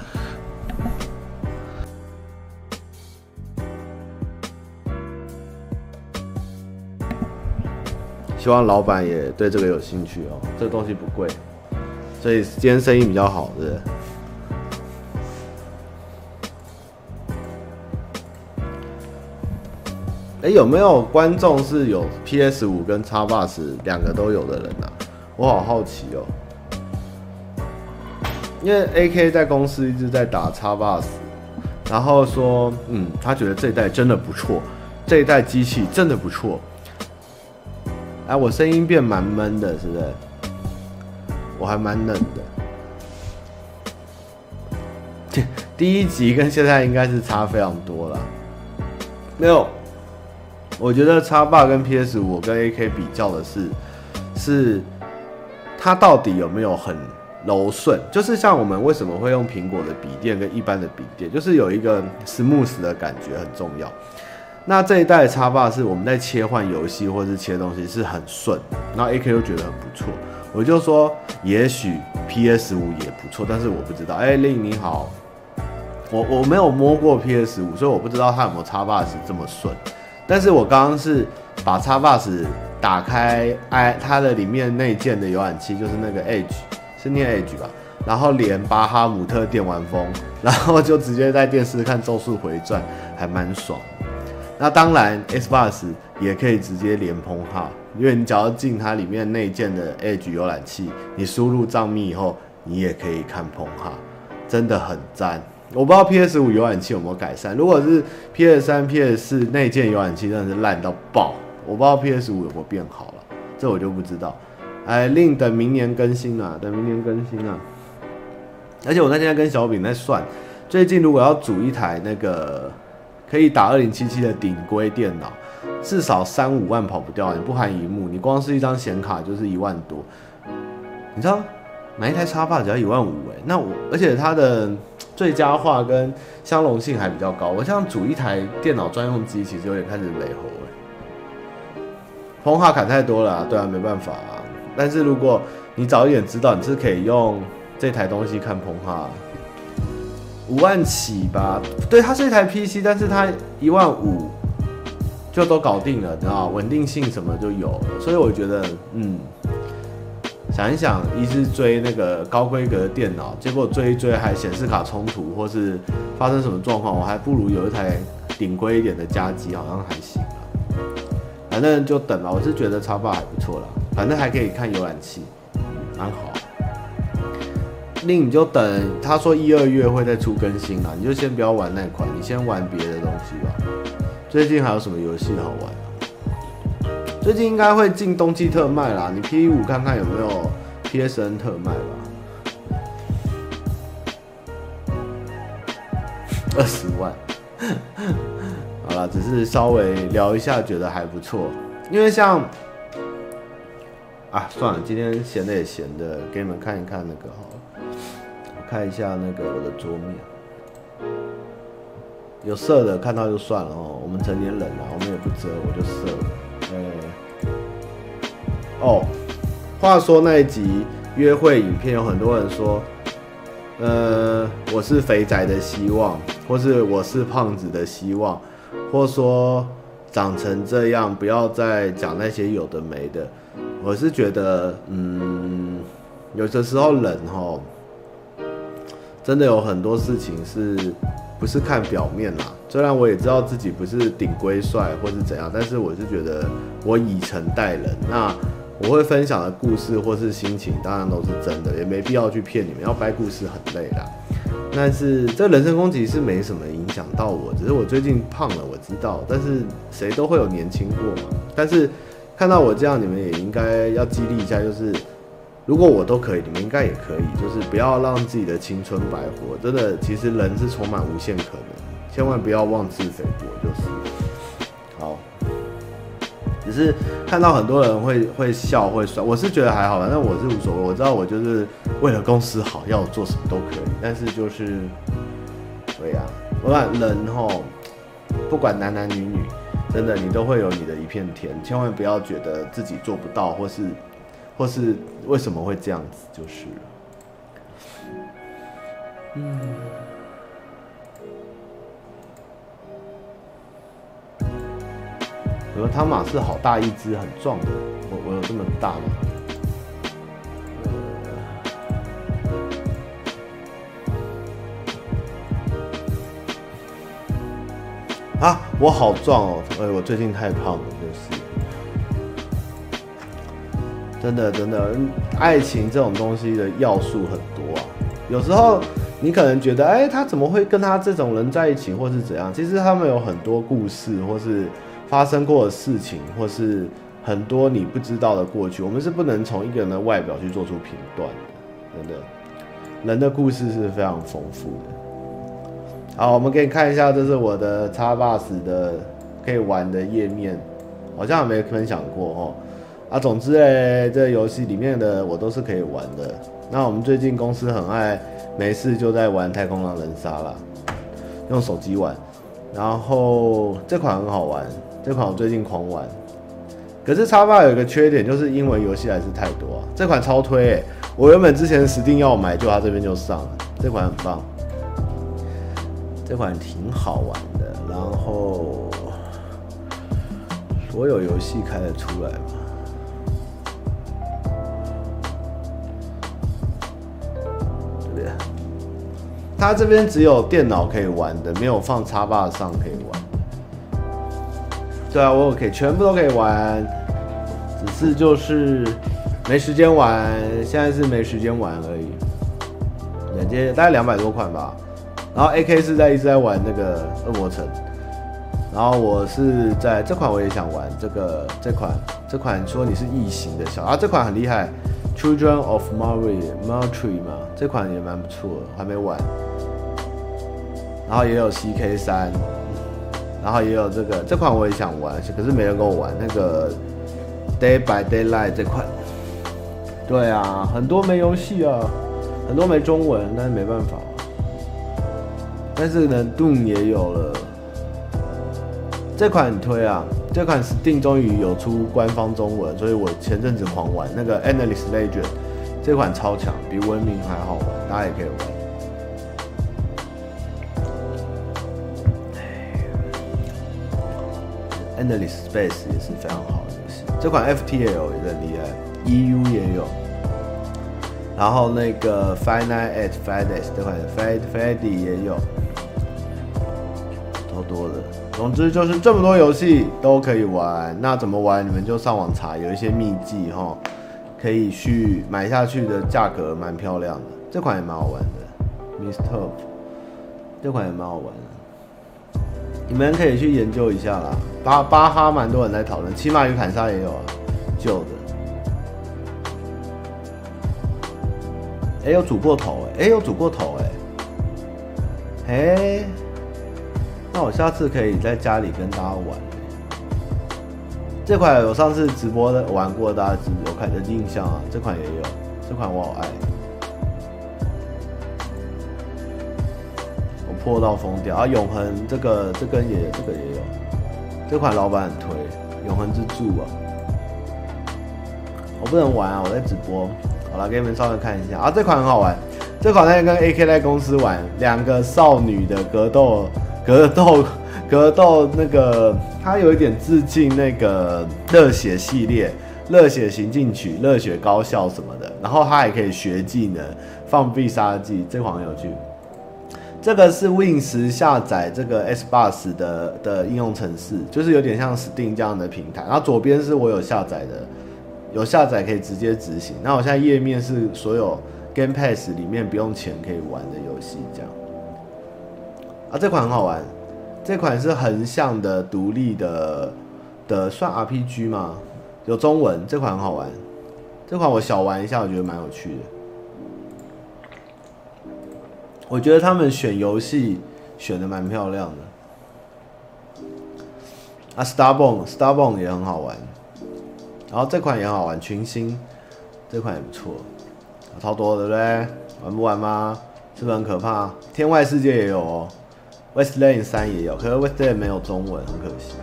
希望老板也对这个有兴趣哦，这个东西不贵，所以今天生意比较好，对不是？哎，有没有观众是有 PS 五跟 Xbox 两个都有的人啊？我好好奇哦。因为 AK 在公司一直在打 Xbox，然后说，嗯，他觉得这一代真的不错，这一代机器真的不错。哎，我声音变蛮闷的，是不是？我还蛮冷的。第一集跟现在应该是差非常多了，没有。我觉得 Xbox 跟 PS 五跟 AK 比较的是，是它到底有没有很柔顺？就是像我们为什么会用苹果的笔电跟一般的笔电，就是有一个 smooth 的感觉很重要。那这一代的 Xbox 是我们在切换游戏或是切东西是很顺，然后 AK 又觉得很不错。我就说，也许 PS 五也不错，但是我不知道。哎，令你好，我我没有摸过 PS 五，所以我不知道它有没有 Xbox 这么顺。但是我刚刚是把 Xbox 打开，i 它的里面内建的浏览器就是那个 Edge，是念 Edge 吧？然后连巴哈姆特电玩风，然后就直接在电视看《咒术回传》，还蛮爽。那当然，Xbox 也可以直接连碰哈，因为你只要进它里面内建的 Edge 浏览器，你输入账密以后，你也可以看碰哈，真的很赞。我不知道 PS 五浏览器有没有改善。如果是 PS 三、PS 四内建浏览器，真的是烂到爆。我不知道 PS 五有没有变好了。这我就不知道。哎，另等明年更新啊，等明年更新啊。而且我那天跟小饼在算，最近如果要组一台那个可以打二零七七的顶规电脑，至少三五万跑不掉，你不含萤幕，你光是一张显卡就是一万多。你知道买一台叉霸只要一万五哎，那我而且它的最佳化跟相容性还比较高，我想组一台电脑专用机其实有点开始雷猴哎。膨化卡太多了啊，对啊，没办法啊。但是如果你早一点知道，你是可以用。这台东西看膨化五万起吧，对，它是一台 PC，但是它一万五就都搞定了，你知道稳定性什么就有了，所以我觉得，嗯，想一想，一直追那个高规格的电脑，结果追一追还显示卡冲突，或是发生什么状况，我还不如有一台顶规一点的家机，好像还行啊。反正就等吧，我是觉得超霸还不错啦，反正还可以看浏览器，蛮好。另你就等，他说一二月会再出更新啦，你就先不要玩那款，你先玩别的东西吧。最近还有什么游戏好玩？最近应该会进冬季特卖啦，你 P 五看看有没有 PSN 特卖吧。二十万，好了，只是稍微聊一下，觉得还不错，因为像啊，算了，今天闲的也闲的，给你们看一看那个哈。看一下那个我的桌面，有色的看到就算了哦。我们成年人了，我们也不遮，我就色了。哦，话说那一集约会影片，有很多人说，呃，我是肥宅的希望，或是我是胖子的希望，或说长成这样，不要再讲那些有的没的。我是觉得，嗯，有的时候人齁。真的有很多事情是不是看表面啦？虽然我也知道自己不是顶规帅或是怎样，但是我是觉得我以诚待人。那我会分享的故事或是心情，当然都是真的，也没必要去骗你们。要掰故事很累啦。但是这人身攻击是没什么影响到我，只是我最近胖了，我知道。但是谁都会有年轻过嘛。但是看到我这样，你们也应该要激励一下，就是。如果我都可以，你们应该也可以，就是不要让自己的青春白活。真的，其实人是充满无限可能，千万不要妄自菲薄。就是，好，是看到很多人会会笑会酸，我是觉得还好，反正我是无所谓。我知道我就是为了公司好，要做什么都可以。但是就是，对呀、啊，我感人齁，不管男男女女，真的你都会有你的一片天，千万不要觉得自己做不到，或是。或是为什么会这样子？就是，嗯，我说汤马士好大一只，很壮的。我我有这么大吗？啊，我好壮哦！哎，我最近太胖了，就是。真的，真的，爱情这种东西的要素很多啊。有时候你可能觉得，哎，他怎么会跟他这种人在一起，或是怎样？其实他们有很多故事，或是发生过的事情，或是很多你不知道的过去。我们是不能从一个人的外表去做出评断的。真的，人的故事是非常丰富的。好，我们给你看一下，这是我的 Xbox 的可以玩的页面，好像还没分享过哦。啊，总之嘞，这游戏里面的我都是可以玩的。那我们最近公司很爱没事就在玩《太空狼人杀》啦，用手机玩。然后这款很好玩，这款我最近狂玩。可是叉爸有一个缺点，就是英文游戏还是太多啊。这款超推欸，我原本之前死定要买，就它这边就上了。这款很棒，这款挺好玩的。然后所有游戏开得出来吗？它这边只有电脑可以玩的，没有放叉爸上可以。对啊，我可以全部都可以玩，只是就是没时间玩，现在是没时间玩而已。两阶大概两百多款吧，然后 AK 是在一直在玩那个恶魔城，然后我是在这款我也想玩这个这款这款说你是异形的小啊，这款很厉害，Children of Mercury 嘛，这款也蛮不错，还没玩。然后也有 CK 三，然后也有这个这款我也想玩，可是没人跟我玩那个 Day by Daylight 这款。对啊，很多没游戏啊，很多没中文，但是没办法。但是呢，Doom 也有了。这款很推啊，这款 Steam 终于有出官方中文，所以我前阵子狂玩那个 Endless Legend，这款超强，比文明还好玩，大家也可以玩。Endless Space 也是非常好的游戏，这款 FTL 也很厉害，EU 也有，然后那个 Five Nights at Freddy's 这款 Freddy 也有，超多的。总之就是这么多游戏都可以玩，那怎么玩？你们就上网查，有一些秘籍哈，可以去买下去的价格蛮漂亮的。这款也蛮好玩的，Mistop，这款也蛮好玩，你们可以去研究一下啦。巴巴哈蛮多人在讨论，起码与砍杀也有啊，旧的。哎、有煮过头哎、欸，哎、欸，有煮过头哎、欸，哎、那我下次可以在家里跟大家玩。这款我上次直播的玩过，大家有看的印象啊。这款也有，这款我好爱。破到疯掉啊！永恒这个这根也这个也有，这款老板很推永恒之柱啊。我不能玩啊，我在直播。好了，给你们稍微看一下啊，这款很好玩。这款在跟 AK 在公司玩，两个少女的格斗。格斗，格斗那个，它有一点致敬那个热血系列，热血行进曲、热血高校什么的。然后它还可以学技能，放必杀技，这款很有趣。这个是 Win 十下载这个 Xbox 的的应用程式，就是有点像 Steam 这样的平台。然后左边是我有下载的，有下载可以直接执行。那我现在页面是所有 Game Pass 里面不用钱可以玩的游戏，这样。啊，这款很好玩，这款是横向的独立的的，算 RPG 吗？有中文，这款很好玩，这款我小玩一下，我觉得蛮有趣的。我觉得他们选游戏选的蛮漂亮的。啊，Starbone，Starbone 也很好玩，然后这款也好玩，群星，这款也不错，超多对不对？玩不玩吗？是不是很可怕？天外世界也有哦。，Westland 三也有，可是 Westland 没有中文，很可惜。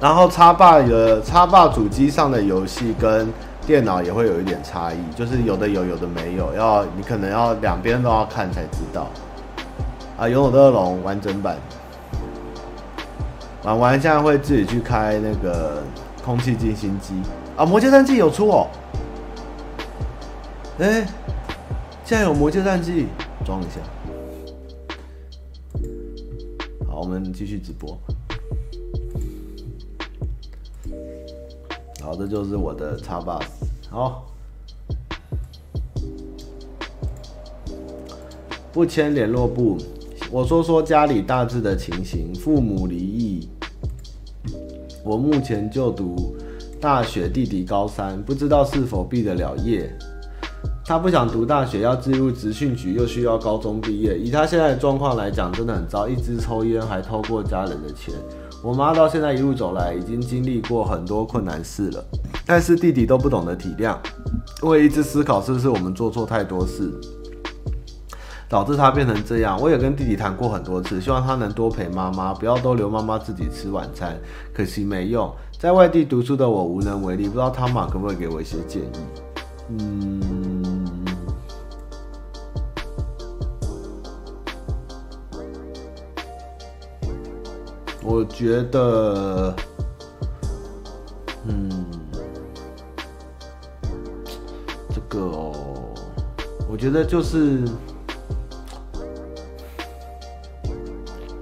然后叉霸的叉霸主机上的游戏跟电脑也会有一点差异，就是有的有，有的没有，要你可能要两边都要看才知道。啊，勇者斗恶龙完整版，玩完现在会自己去开那个空气净新机啊，魔界战记有出哦。哎、现在有魔界战记，装一下。好我们继续直播。好，这就是我的叉八。好，不签联络簿。我说说家里大致的情形：父母离异，我目前就读大学，弟弟高三，不知道是否毕得了业。他不想读大学，要进入职训局，又需要高中毕业。以他现在的状况来讲，真的很糟。一直抽烟，还偷过家人的钱。我妈到现在一路走来，已经经历过很多困难事了，但是弟弟都不懂得体谅。我也一直思考，是不是我们做错太多事，导致他变成这样。我也跟弟弟谈过很多次，希望他能多陪妈妈，不要都留妈妈自己吃晚餐。可惜没用，在外地读书的我无能为力，不知道汤玛可不可以给我一些建议？嗯。我觉得，嗯，这个哦，我觉得就是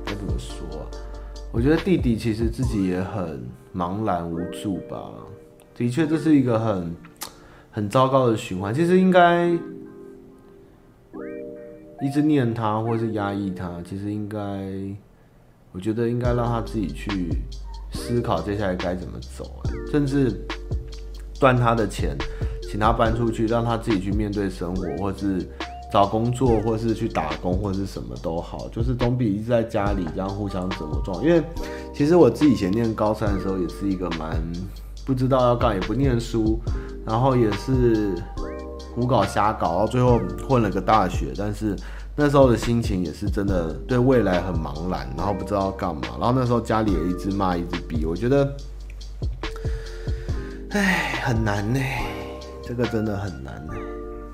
该怎么说啊？我觉得弟弟其实自己也很茫然无助吧。的确，这是一个很很糟糕的循环。其实应该一直念他，或是压抑他，其实应该。我觉得应该让他自己去思考接下来该怎么走，甚至断他的钱，请他搬出去，让他自己去面对生活，或是找工作，或是去打工，或是什么都好，就是总比一直在家里这样互相折磨状。因为其实我自己以前念高三的时候，也是一个蛮不知道要干，也不念书，然后也是胡搞瞎搞，到最后混了个大学，但是。那时候的心情也是真的对未来很茫然，然后不知道干嘛，然后那时候家里也一直骂一直逼，我觉得，哎，很难呢，这个真的很难呢。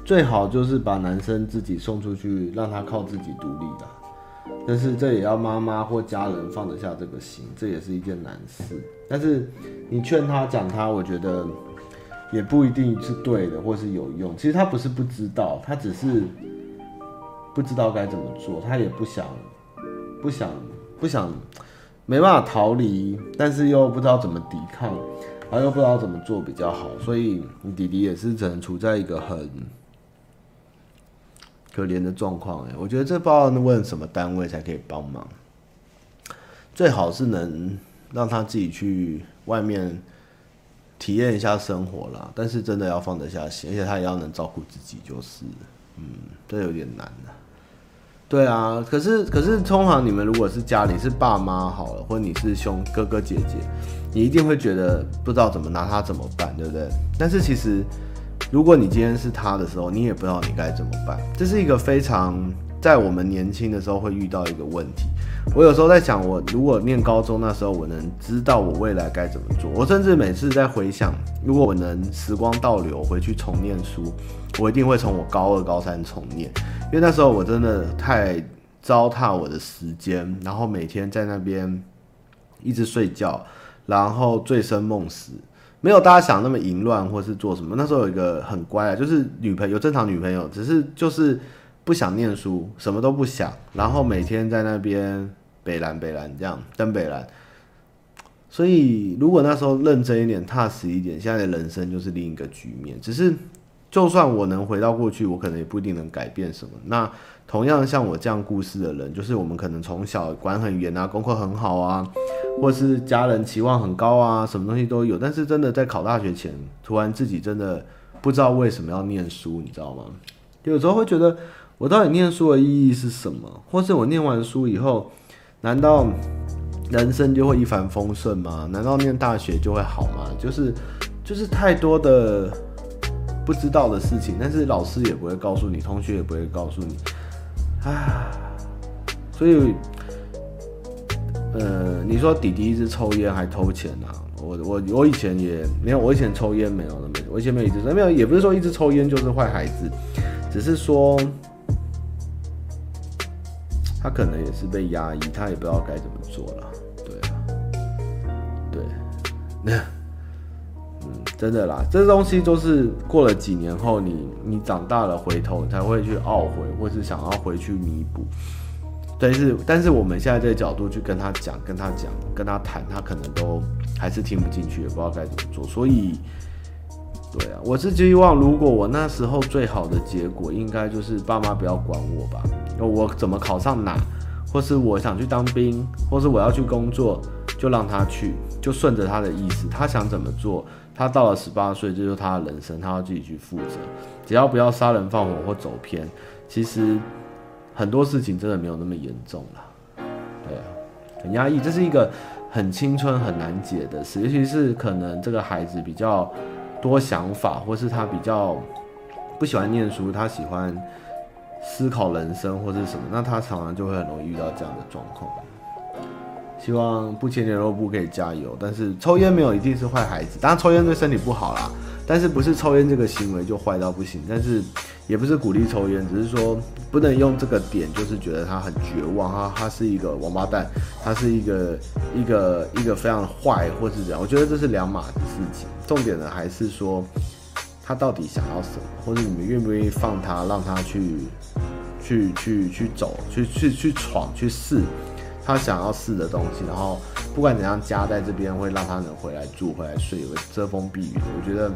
最好就是把男生自己送出去，让他靠自己独立的，但是这也要妈妈或家人放得下这个心，这也是一件难事。但是你劝他讲他，我觉得也不一定是对的，或是有用。其实他不是不知道，他只是。不知道该怎么做，他也不想，不想，不想，没办法逃离，但是又不知道怎么抵抗，然后又不知道怎么做比较好，所以你弟弟也是只能处在一个很可怜的状况。哎，我觉得这不知道问什么单位才可以帮忙，最好是能让他自己去外面体验一下生活啦，但是真的要放得下心，而且他也要能照顾自己，就是，嗯，这有点难了。对啊，可是可是通常你们如果是家里是爸妈好了，或你是兄哥哥姐姐，你一定会觉得不知道怎么拿他怎么办，对不对？但是其实如果你今天是他的时候，你也不知道你该怎么办。这是一个非常在我们年轻的时候会遇到一个问题。我有时候在想，我如果念高中那时候，我能知道我未来该怎么做。我甚至每次在回想，如果我能时光倒流回去重念书，我一定会从我高二、高三重念。因为那时候我真的太糟蹋我的时间，然后每天在那边一直睡觉，然后醉生梦死，没有大家想那么淫乱或是做什么。那时候有一个很乖啊，就是女朋友，正常女朋友，只是就是不想念书，什么都不想，然后每天在那边北兰北兰这样登北兰。所以如果那时候认真一点、踏实一点，现在的人生就是另一个局面，只是。就算我能回到过去，我可能也不一定能改变什么。那同样像我这样故事的人，就是我们可能从小管很严啊，功课很好啊，或是家人期望很高啊，什么东西都有。但是真的在考大学前，突然自己真的不知道为什么要念书，你知道吗？有时候会觉得，我到底念书的意义是什么？或是我念完书以后，难道人生就会一帆风顺吗？难道念大学就会好吗？就是就是太多的。不知道的事情，但是老师也不会告诉你，同学也不会告诉你，啊，所以，呃，你说弟弟一直抽烟还偷钱啊？我我我以前也没有，我以前抽烟没有的没，我以前没有一直没有，也不是说一直抽烟就是坏孩子，只是说他可能也是被压抑，他也不知道该怎么做了，对啊，对，那嗯。真的啦，这东西都是过了几年后你，你你长大了回头才会去懊悔，或是想要回去弥补。但是，但是我们现在这个角度去跟他讲，跟他讲，跟他谈，他可能都还是听不进去，也不知道该怎么做。所以，对啊，我是希望，如果我那时候最好的结果，应该就是爸妈不要管我吧，我怎么考上哪，或是我想去当兵，或是我要去工作，就让他去，就顺着他的意思，他想怎么做。他到了十八岁，这就是他的人生，他要自己去负责。只要不要杀人放火或走偏，其实很多事情真的没有那么严重了。对啊，很压抑，这是一个很青春很难解的事，尤其是可能这个孩子比较多想法，或是他比较不喜欢念书，他喜欢思考人生或是什么，那他常常就会很容易遇到这样的状况。希望不签联络簿可以加油，但是抽烟没有一定是坏孩子，当然抽烟对身体不好啦，但是不是抽烟这个行为就坏到不行，但是也不是鼓励抽烟，只是说不能用这个点就是觉得他很绝望，他他是一个王八蛋，他是一个一个一个非常坏或是这样，我觉得这是两码子事情，重点的还是说他到底想要什么，或者你们愿不愿意放他，让他去去去去走，去去去闯，去试。他想要试的东西，然后不管怎样，家在这边会让他能回来住、回来睡，有个遮风避雨。我觉得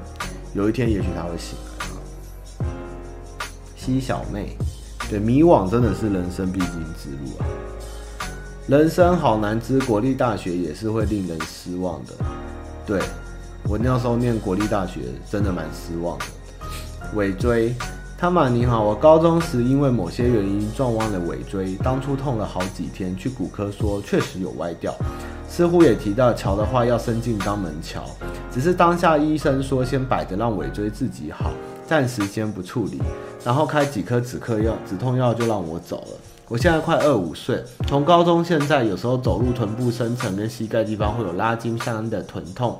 有一天，也许他会醒来。西小妹，对，迷惘真的是人生必经之路啊。人生好难知，国立大学也是会令人失望的。对，我那时候念国立大学，真的蛮失望的。尾椎，汤玛你好，我高中时因为某些原因撞弯了尾椎，当初痛了好几天，去骨科说确实有歪掉，似乎也提到桥的话要伸进肛门桥，只是当下医生说先摆着让尾椎自己好，暂时先不处理，然后开几颗止咳药、止痛药就让我走了。我现在快二五岁，从高中现在有时候走路臀部深层跟膝盖地方会有拉筋相应的臀痛，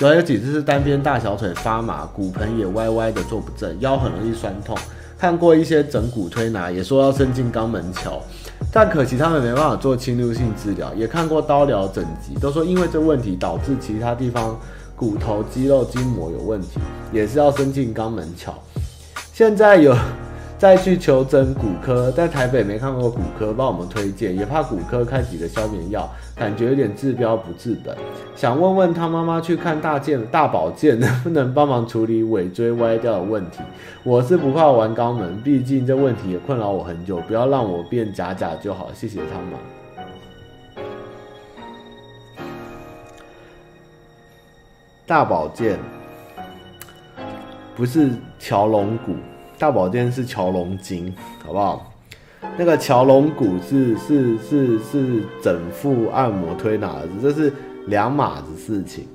有有几次是单边大小腿发麻，骨盆也歪歪的坐不正，腰很容易酸痛。看过一些整骨推拿，也说要伸进肛门桥，但可惜他们没办法做侵入性治疗。也看过刀疗整脊，都说因为这问题导致其他地方骨头、肌肉、筋膜有问题，也是要伸进肛门桥。现在有。再去求诊骨科，在台北没看过骨科，帮我们推荐，也怕骨科开几个消炎药，感觉有点治标不治本。想问问他妈妈去看大健大保健能不能帮忙处理尾椎歪掉的问题？我是不怕玩肛门，毕竟这问题也困扰我很久，不要让我变假假就好。谢谢他们。大保健不是乔龙骨。大保健是乔龙筋，好不好？那个乔龙骨是是是是整复按摩推拿，这是两码子事情。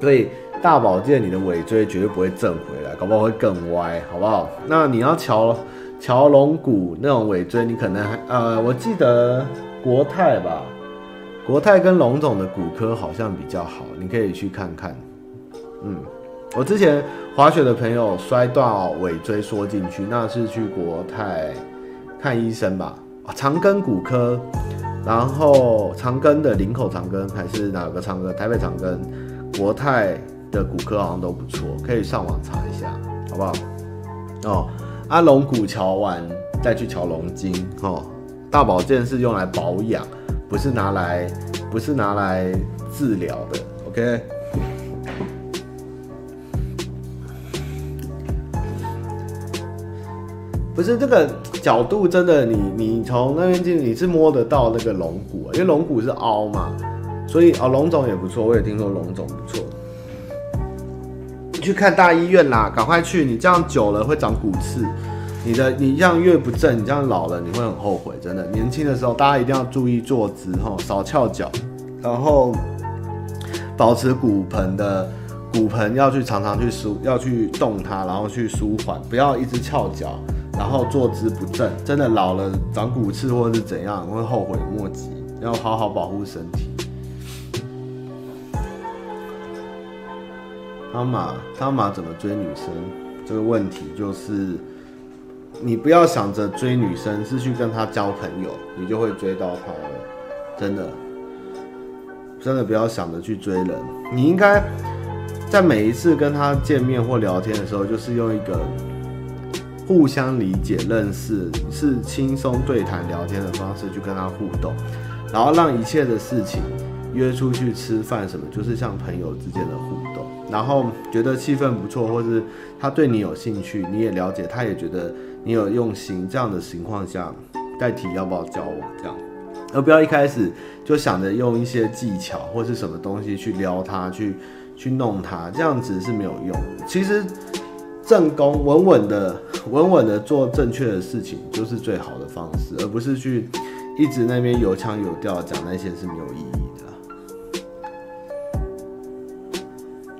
所以大保健你的尾椎绝对不会正回来，搞不好会更歪，好不好？那你要乔乔龙骨那种尾椎，你可能还呃，我记得国泰吧，国泰跟龙总的骨科好像比较好，你可以去看看，嗯。我之前滑雪的朋友摔断尾椎缩进去，那是去国泰看医生吧？长庚骨科，然后长庚的林口长庚还是哪个长庚？台北长庚、国泰的骨科好像都不错，可以上网查一下，好不好？哦，阿龙骨桥完再去桥龙筋哦。大保健是用来保养，不是拿来不是拿来治疗的，OK？不是这个角度真的你，你你从那边进，你是摸得到那个龙骨，因为龙骨是凹嘛，所以哦，龙总也不错，我也听说龙总不错。你去看大医院啦，赶快去！你这样久了会长骨刺，你的你这样越不正，你这样老了你会很后悔，真的。年轻的时候大家一定要注意坐姿哈，少翘脚，然后保持骨盆的骨盆要去常常去舒，要去动它，然后去舒缓，不要一直翘脚。然后坐姿不正，真的老了长骨刺或者是怎样，会后悔莫及。要好好保护身体。汤马，汤马怎么追女生？这个问题就是，你不要想着追女生是去跟她交朋友，你就会追到她了。真的，真的不要想着去追人。你应该在每一次跟她见面或聊天的时候，就是用一个。互相理解、认识是轻松对谈、聊天的方式去跟他互动，然后让一切的事情约出去吃饭什么，就是像朋友之间的互动。然后觉得气氛不错，或是他对你有兴趣，你也了解，他也觉得你有用心，这样的情况下再提要不要交往，这样，而不要一开始就想着用一些技巧或是什么东西去撩他，去去弄他，这样子是没有用的。其实。正宫稳稳的、稳稳的做正确的事情，就是最好的方式，而不是去一直那边有腔有调讲那些是没有意义的。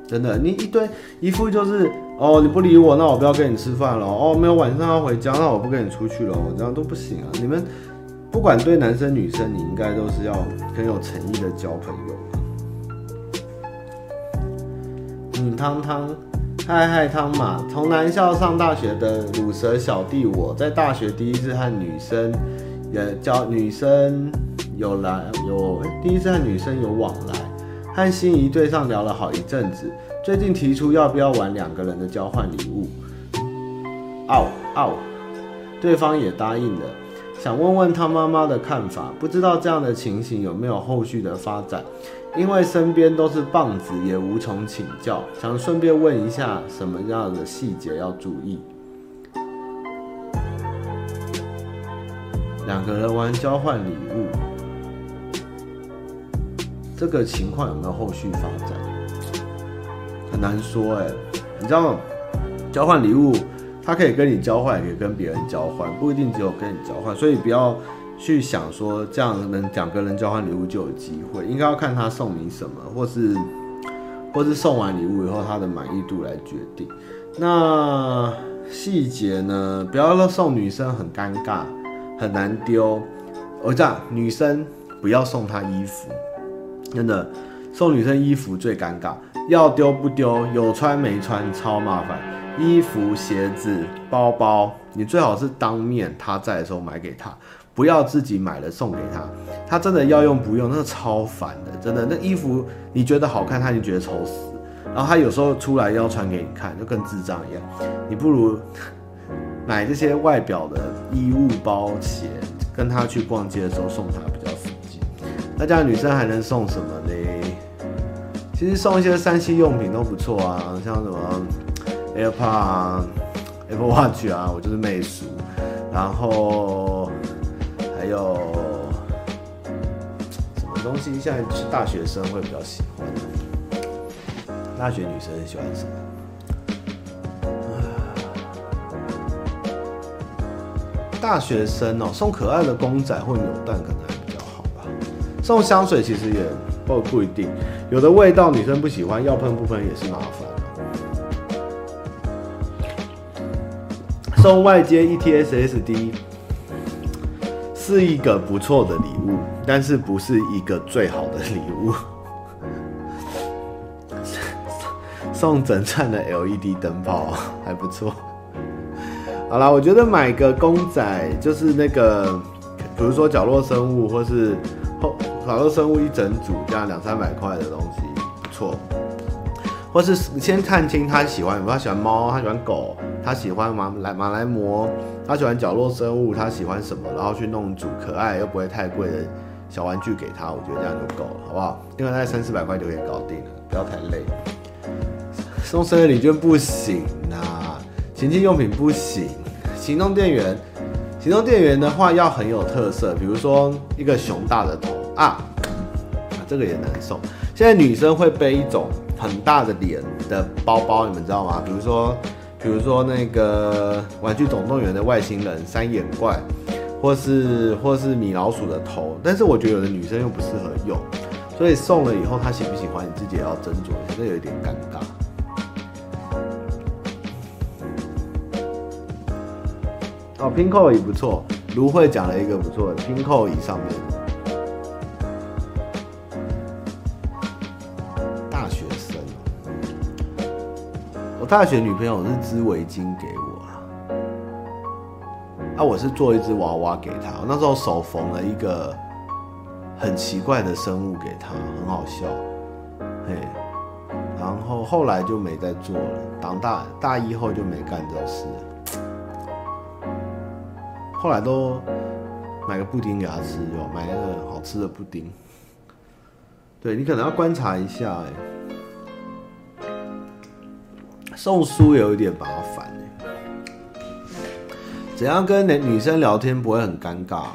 真的，你一堆一副就是哦，你不理我，那我不要跟你吃饭了。哦，没有晚上要回家，那我不跟你出去了。我这样都不行啊！你们不管对男生女生，你应该都是要很有诚意的交朋友。嗯，汤汤。嗨嗨，汤玛，从男校上大学的鲁蛇小弟，我在大学第一次和女生也交女生有来有，第一次和女生有往来，和心仪对象聊了好一阵子，最近提出要不要玩两个人的交换礼物，哦哦，对方也答应了，想问问他妈妈的看法，不知道这样的情形有没有后续的发展。因为身边都是棒子，也无从请教，想顺便问一下，什么样的细节要注意？两个人玩交换礼物，这个情况有没有后续发展？很难说哎、你知道，交换礼物，他可以跟你交换，也可以跟别人交换，不一定只有跟你交换。所以不要去想说这样能两个人交换礼物就有机会，应该要看他送你什么，或是或是送完礼物以后他的满意度来决定。那细节呢？不要送女生很尴尬，很难丢。我这样，女生不要送她衣服，真的，送女生衣服最尴尬，要丢不丢，有穿没穿超麻烦。衣服、鞋子、包包，你最好是当面她在的时候买给她，不要自己买了送给她。她真的要用不用，那超烦的，真的。那衣服你觉得好看，她就觉得丑死。然后她有时候出来要穿给你看，就跟智障一样。你不如买这些外表的衣物、包、鞋。跟他去逛街的时候送他比较实际。那这样女生还能送什么呢？其实送一些三 C 用品都不错啊，像什么 AirPod 啊、Apple Watch 啊，我就是妹熟。然后还有什么东西？现在是大学生会比较喜欢。大学女生喜欢什么？大学生哦，送可爱的公仔或扭蛋可能还比较好吧。送香水其实也不不一定，有的味道女生不喜欢，要喷不喷也是麻烦。送外接 ETSSD 是一个不错的礼物，但是不是一个最好的礼物。送整串的 LED 灯泡还不错。好啦，我觉得买个公仔就是那个，比如说角落生物，或是后角落生物一整组，这样两三百块的东西不错。或是先看清他喜欢，比如他喜欢猫，他喜欢狗，他喜欢马来马来貘，他喜欢角落生物，他喜欢什么，然后去弄组可爱又不会太贵的小玩具给他，我觉得这样就够了，好不好？另外大概三四百块就可以搞定了，不要太累。送生日礼券不行啊，情趣用品不行。行动电源，行动电源的话要很有特色，比如说一个熊大的头啊，啊，这个也难送。现在女生会背一种很大的脸的包包，你们知道吗？比如说，比如说那个玩具总动员的外星人三眼怪，或是或是米老鼠的头，但是我觉得有的女生又不适合用，所以送了以后她喜不喜欢，你自己也要斟酌一下，这有一点尴尬。哦，Pinkoi 也不错，芦荟讲了一个不错的 Pinkoi 上面。我大学女朋友是织围巾给我啊，啊，我是做一只娃娃给她，我那时候手缝了一个很奇怪的生物给她，很好笑，嘿，然后后来就没再做了，当大大一后就没干这事。后来都买个布丁给他吃，就买那个好吃的布丁。对，你可能要观察一下，哎，送书有一点麻烦，哎，怎样跟女生聊天不会很尴尬？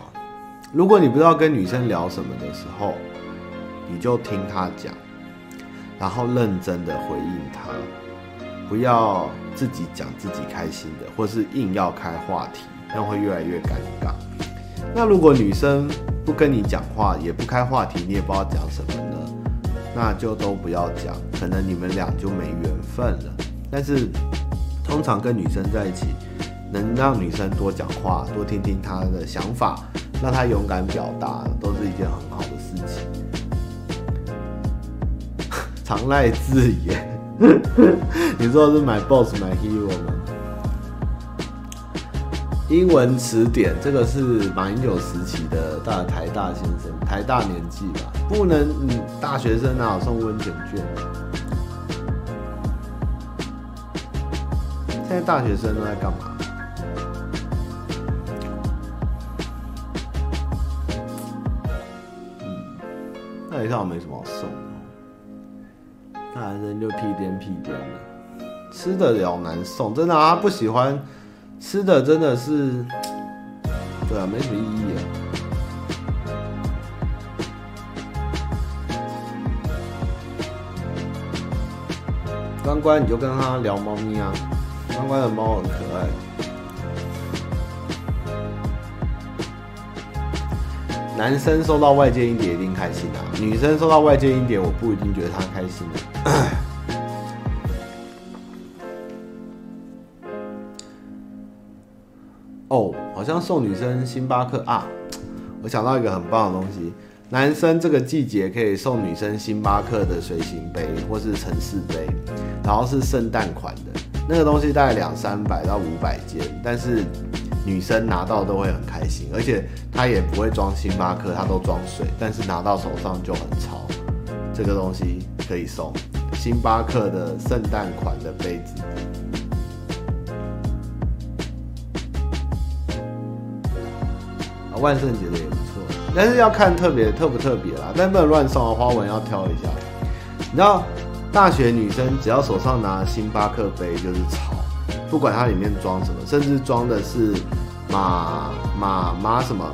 如果你不知道跟女生聊什么的时候，你就听她讲，然后认真的回应她，不要自己讲自己开心的，或是硬要开话题。那会越来越尴尬。那如果女生不跟你讲话，也不开话题，你也不知道讲什么呢？那就都不要讲，可能你们俩就没缘分了。但是通常跟女生在一起，能让女生多讲话，多听听她的想法，让她勇敢表达，都是一件很好的事情。常赖自言，你说是 my boss my hero 吗？英文词典，这个是马英九时期的大台大先生，台大年纪吧，不能，嗯，大学生哪有送温泉券？现在大学生都在干嘛？嗯，那你看我没什么好送的。大学生就屁颠屁颠的，吃的了难送，真的啊，不喜欢吃的真的是，对啊，没什么意义啊。关关，你就跟他聊猫咪啊。关关的猫很可爱。男生收到外接硬碟一定开心啊，女生收到外接硬碟，我不一定觉得她开心的。哦，好像送女生星巴克啊！我想到一个很棒的东西，男生这个季节可以送女生星巴克的随行杯或是城市杯，然后是圣诞款的，那个东西大概两三百到五百件，但是女生拿到都会很开心，而且它也不会装星巴克，它都装水，但是拿到手上就很潮。这个东西可以送星巴克的圣诞款的杯子。万圣节的也不错，但是要看特别特不特别啦，但不能乱送啊，花纹要挑一下。你知道，大学女生只要手上拿星巴克杯就是潮，不管它里面装什么，甚至装的是马马马什么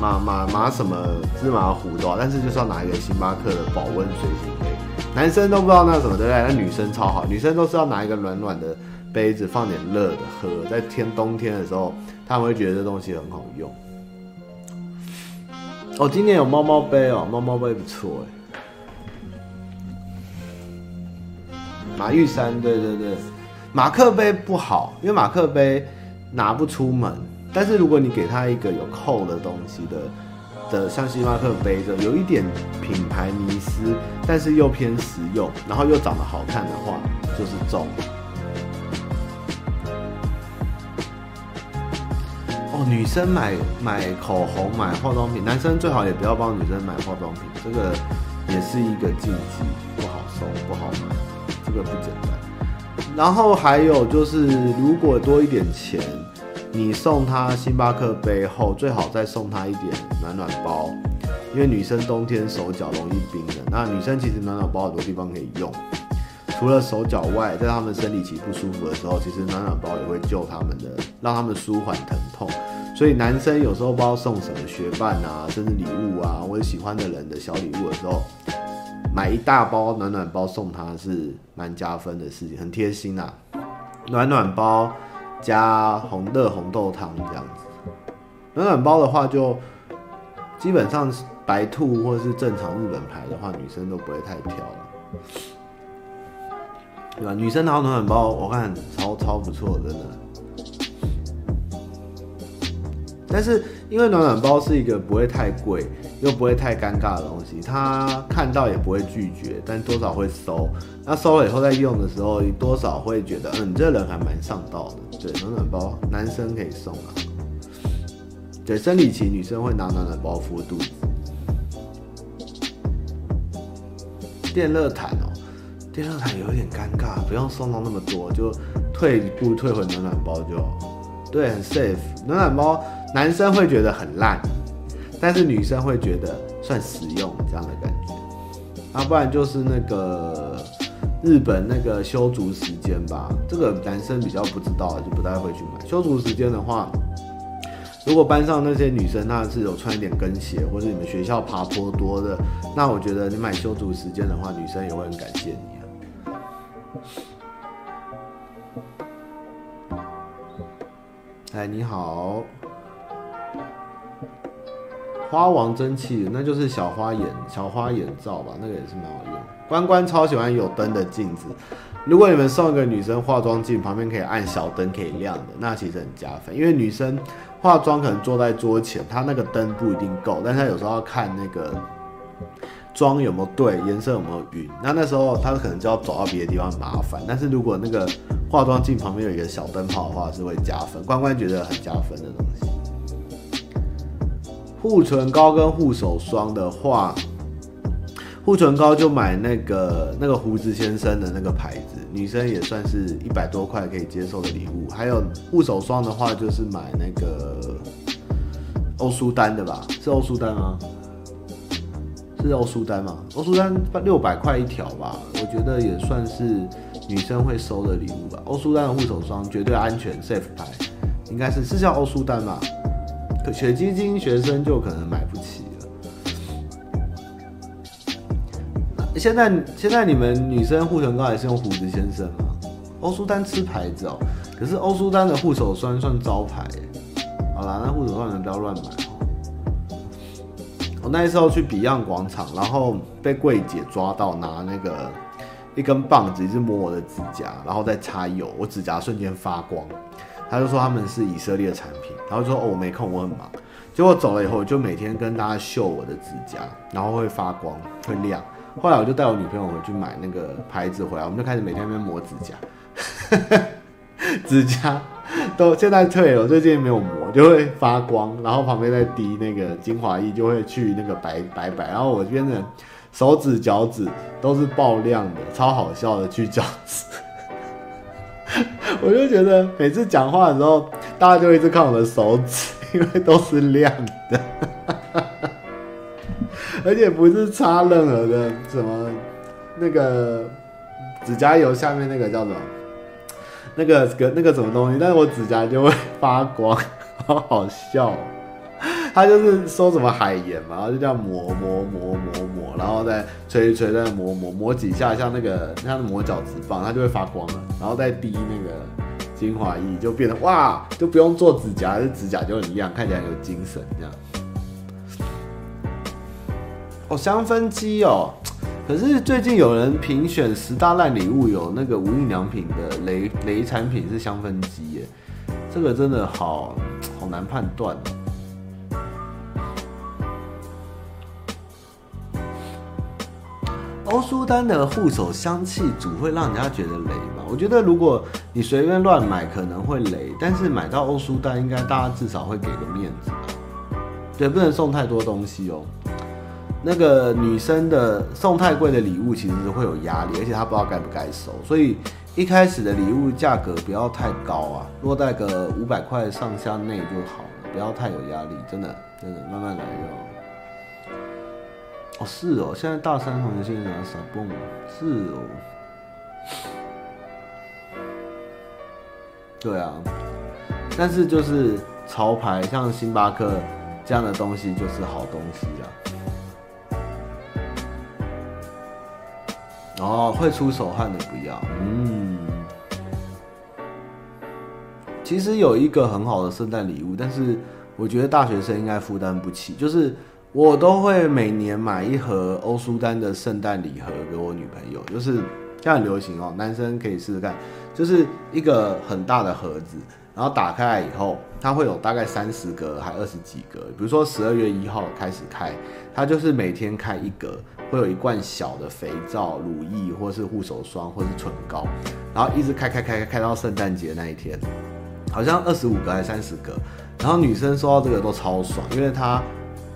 马马马什么芝麻糊都好，但是就是要拿一个星巴克的保温随行杯。男生都不知道那什么对不对？那女生超好，女生都是要拿一个暖暖的杯子，放点热的喝，在天冬天的时候，他们会觉得这东西很好用。哦，今年有猫猫杯哦，猫猫杯不错哎。马玉山，对对对，马克杯不好，因为马克杯拿不出门。但是如果你给他一个有扣的东西的的，像星巴克杯的，有一点品牌迷失，但是又偏实用，然后又长得好看的话，就是中。哦，女生买买口红、买化妆品，男生最好也不要帮女生买化妆品，这个也是一个禁忌，不好送，不好买，这个不简单。然后还有就是，如果多一点钱，你送她星巴克杯后，最好再送她一点暖暖包，因为女生冬天手脚容易冰冷，那女生其实暖暖包很多地方可以用。除了手脚外，在他们生理期不舒服的时候，其实暖暖包也会救他们的，让他们舒缓疼痛。所以男生有时候不知道送什么学伴啊、生日礼物啊，或者喜欢的人的小礼物的时候，买一大包暖暖包送他是蛮加分的事情，很贴心呐、啊。暖暖包加红热红豆汤这样子，暖暖包的话就基本上白兔或是正常日本牌的话，女生都不会太挑了。对吧？女生拿暖暖包，我看超超不错，真的。但是因为暖暖包是一个不会太贵又不会太尴尬的东西，他看到也不会拒绝，但多少会收。那收了以后再用的时候，多少会觉得，嗯，你这人还蛮上道的。对，暖暖包男生可以送啊。对，生理期女生会拿暖暖包敷肚子。电热毯哦。电热毯有点尴尬，不用送到那么多，就退一步退回暖暖包就好。对，很 safe。暖暖包男生会觉得很烂，但是女生会觉得算实用这样的感觉。啊，不然就是那个日本那个修足时间吧，这个男生比较不知道，就不太会去买。修足时间的话，如果班上那些女生她是有穿一点跟鞋，或者你们学校爬坡多的，那我觉得你买修足时间的话，女生也会很感谢你啊。哎，你好，花王蒸汽，那就是小花眼小花眼罩吧？那个也是蛮好用。关关超喜欢有灯的镜子，如果你们送一个女生化妆镜，旁边可以按小灯可以亮的，那其实很加分。因为女生化妆可能坐在桌前，她那个灯不一定够，但是她有时候要看那个。妆有没有对，颜色有没有匀？那那时候她可能就要走到别的地方，麻烦。但是如果那个化妆镜旁边有一个小灯泡的话，是会加分。关关觉得很加分的东西。护唇膏跟护手霜的话，护唇膏就买那个那个胡子先生的那个牌子，女生也算是一百多块可以接受的礼物。还有护手霜的话，就是买那个欧舒丹的吧？是欧舒丹吗？是欧舒丹吗？欧舒丹六百块一条吧，我觉得也算是女生会收的礼物吧。欧舒丹的护手霜绝对安全，safe 牌，应该是是叫欧舒丹吧？可雪肌精学生就可能买不起了。现在现在你们女生护唇膏还是用胡子先生吗？欧舒丹吃牌子哦，可是欧舒丹的护手霜算招牌。好啦，那护手霜你们不要乱买。我那时候去 Beyond 广场，然后被柜姐抓到拿那个一根棒子一直摸我的指甲，然后再擦油，我指甲瞬间发光。他就说他们是以色列产品，然后说哦，我没空，我很忙。结果走了以后，就每天跟大家秀我的指甲，然后会发光，会亮。后来我就带我女朋友回去买那个牌子回来，我们就开始每天在那边磨指甲。指甲都现在退了，最近没有磨，就会发光，然后旁边再滴那个精华液，就会去那个白白白，然后我这边的手指脚趾都是爆亮的，超好笑的去角质。我就觉得每次讲话的时候，大家就一直看我的手指，因为都是亮的，而且不是擦任何的什么那个指甲油下面那个叫什么？那个个那个什么东西，但是我指甲就会发光，好好笑。他就是说什么海盐嘛，然后就这样磨磨磨磨磨，然后再吹一吹，再磨磨磨几下，像那个像磨脚趾棒，它就会发光了。然后再滴那个精华液，就变得哇，就不用做指甲，这指甲就很亮，看起来很有精神这样。哦，香氛机哦。可是最近有人评选十大烂礼物，有那个无印良品的雷雷产品是香氛机耶，这个真的好好难判断。哦欧舒丹的护手香气组会让人家觉得雷吗？我觉得如果你随便乱买可能会雷，但是买到欧舒丹应该大家至少会给个面子吧？对，不能送太多东西哦。那个女生的送太贵的礼物，其实是会有压力，而且她不知道该不该收，所以一开始的礼物价格不要太高啊，落在个五百块上下内就好了，不要太有压力，真的真的慢慢来就好。哦，是哦，现在大三同学现在讲傻蹦，是哦，对啊，但是就是潮牌，像星巴克这样的东西就是好东西啊。哦，会出手汗的不要。嗯，其实有一个很好的圣诞礼物，但是我觉得大学生应该负担不起。就是我都会每年买一盒欧舒丹的圣诞礼盒给我女朋友，就是现在很流行哦，男生可以试试看，就是一个很大的盒子，然后打开来以后，它会有大概三十格还二十几格。比如说十二月一号开始开，它就是每天开一格。会有一罐小的肥皂、乳液，或是护手霜，或是唇膏，然后一直开开开开开到圣诞节那一天，好像二十五个还是三十个。然后女生收到这个都超爽，因为它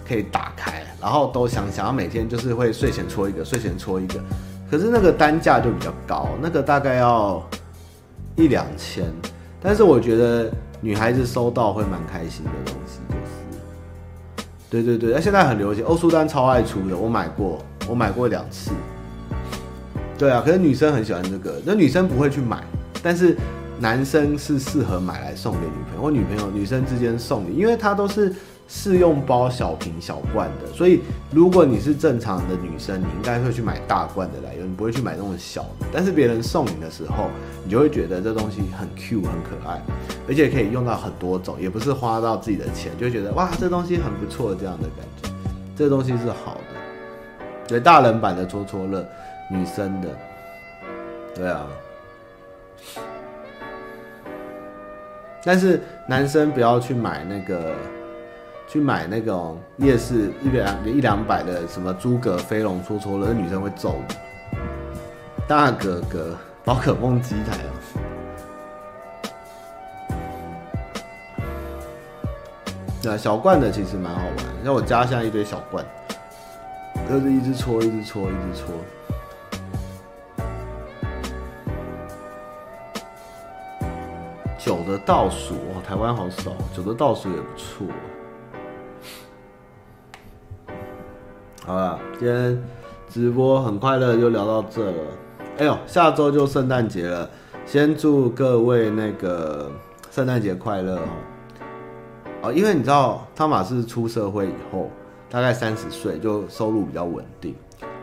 可以打开，然后都想想要每天就是会睡前搓一个，睡前搓一个。可是那个单价就比较高，那个大概要一两千。但是我觉得女孩子收到会蛮开心的东西，就是对对对，那现在很流行，欧舒丹超爱出的，我买过。我买过两次，对啊，可是女生很喜欢这个，那女生不会去买，但是男生是适合买来送给女朋友或女朋友，女生之间送礼，因为它都是试用包小瓶小罐的，所以如果你是正常的女生，你应该会去买大罐的来用，你不会去买那种小的。但是别人送你的时候，你就会觉得这东西很 Q 很可爱，而且可以用到很多种，也不是花到自己的钱，就觉得哇，这东西很不错这样的感觉，这东西是好的。对，大人版的戳戳乐，女生的，对啊，但是男生不要去买那个，去买那种夜市一两一两百的什么诸葛飞龙戳戳乐，那女生会揍你。大哥哥，宝可梦机台哦，对，小罐的其实蛮好玩，像我家现在一堆小罐。就是一直搓，一直搓，一直搓。九的倒数哦，台湾好少，九的倒数也不错。好了，今天直播很快乐，就聊到这了。哎呦，下周就圣诞节了，先祝各位那个圣诞节快乐哦。哦，因为你知道汤玛士出社会以后。大概三十岁就收入比较稳定，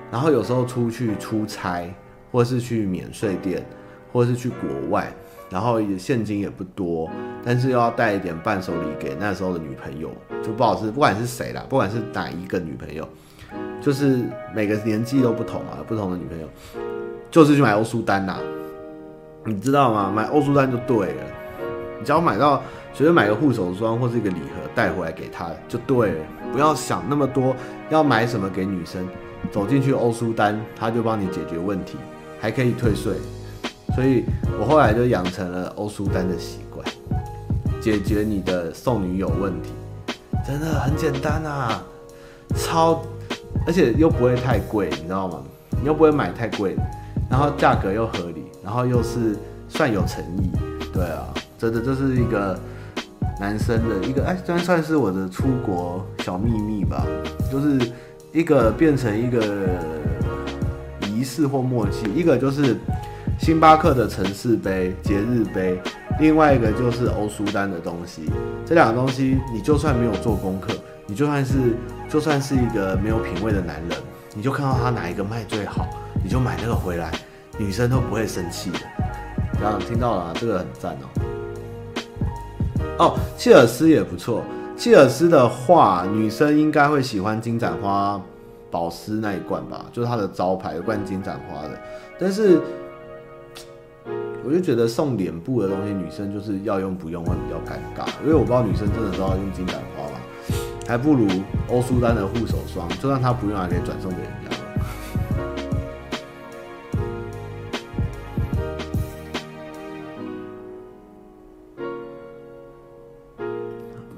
然后有时候出去出差，或是去免税店，或是去国外，然后也现金也不多，但是又要带一点伴手礼给那时候的女朋友，就不好是不管是谁啦，不管是哪一个女朋友，就是每个年纪都不同啊，不同的女朋友，就是去买欧舒丹呐，你知道吗？买欧舒丹就对了，你只要买到。随便买个护手霜或是一个礼盒带回来给她就对了，不要想那么多，要买什么给女生，走进去欧舒丹，他就帮你解决问题，还可以退税，所以我后来就养成了欧舒丹的习惯，解决你的送女友问题，真的很简单啊，超，而且又不会太贵，你知道吗？你又不会买太贵，然后价格又合理，然后又是算有诚意，对啊，真的这是一个。男生的一个哎，算算是我的出国小秘密吧，就是一个变成一个仪式或默契，一个就是星巴克的城市杯、节日杯，另外一个就是欧舒丹的东西。这两个东西，你就算没有做功课，你就算是就算是一个没有品味的男人，你就看到他哪一个卖最好，你就买那个回来，女生都不会生气的。这样听到了，这个很赞哦。哦，契尔斯也不错。契尔斯的话，女生应该会喜欢金盏花保湿那一罐吧，就是它的招牌，有罐金盏花的。但是，我就觉得送脸部的东西，女生就是要用不用会比较尴尬，因为我不知道女生真的都要用金盏花吧，还不如欧舒丹的护手霜，就算他不用，还可以转送给人家。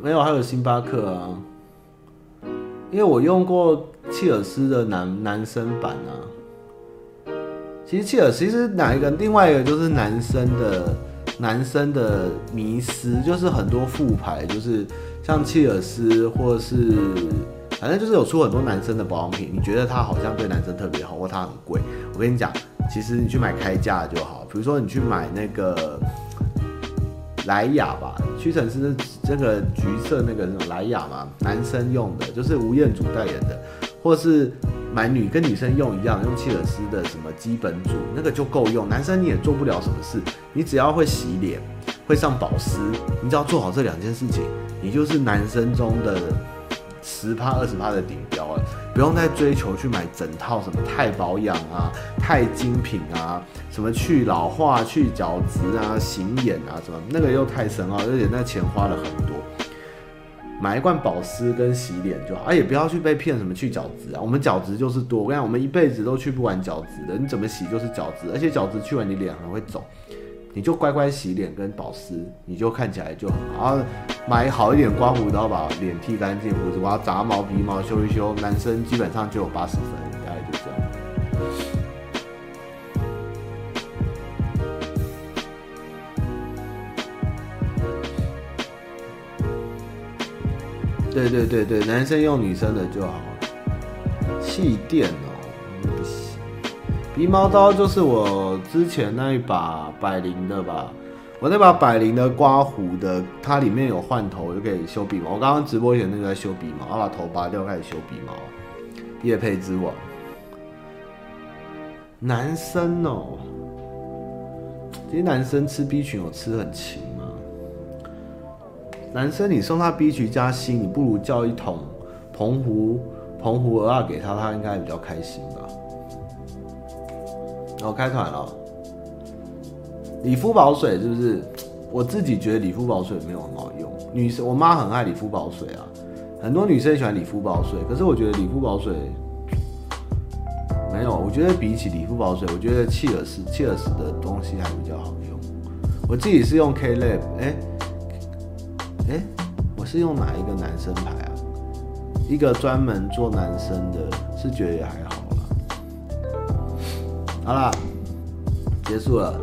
没有，还有星巴克啊，因为我用过契尔斯的男男生版啊。其实契尔斯其实哪一个？另外一个就是男生的男生的迷思，就是很多副牌，就是像契尔斯，或是反正就是有出很多男生的保养品。你觉得它好像对男生特别好，或它很贵？我跟你讲，其实你去买开价就好。比如说你去买那个。莱雅吧，屈臣氏这个橘色那个那种莱雅嘛，男生用的，就是吴彦祖代言的，或是买女跟女生用一样，用契尔斯的什么基本组，那个就够用。男生你也做不了什么事，你只要会洗脸，会上保湿，你只要做好这两件事情，你就是男生中的。十趴二十趴的顶标了，不用再追求去买整套什么太保养啊、太精品啊、什么去老化、去角质啊、醒眼啊什么，那个又太深奥，而且那钱花了很多。买一罐保湿跟洗脸就好，而也不要去被骗什么去角质啊，我们角质就是多，我跟你讲，我们一辈子都去不完角质的，你怎么洗就是角质，而且角质去完你脸还会肿。你就乖乖洗脸跟保湿，你就看起来就很好。买好一点刮胡刀，把脸剃干净，胡子刮杂毛、鼻毛修一修，男生基本上就有八十分，大概就这样。对对对对，男生用女生的就好。气垫哦。鼻毛刀就是我之前那一把百灵的吧，我那把百灵的刮胡的，它里面有换头，就可以修鼻毛。我刚刚直播前那个在修鼻毛，要把头拔掉开始修鼻毛。业配之王，男生哦，这些男生吃 B 群有吃很勤吗？男生你送他 B 群加锌，你不如叫一桶澎湖澎湖鹅给他，他应该比较开心吧。然后开团了，理肤宝水是不是？我自己觉得理肤宝水没有很好用。女生，我妈很爱理肤宝水啊，很多女生喜欢理肤宝水。可是我觉得理肤宝水没有，我觉得比起理肤宝水，我觉得契尔斯契尔斯的东西还比较好用。我自己是用 K Lab，哎哎，我是用哪一个男生牌啊？一个专门做男生的，是觉得也还好。好了，结束了，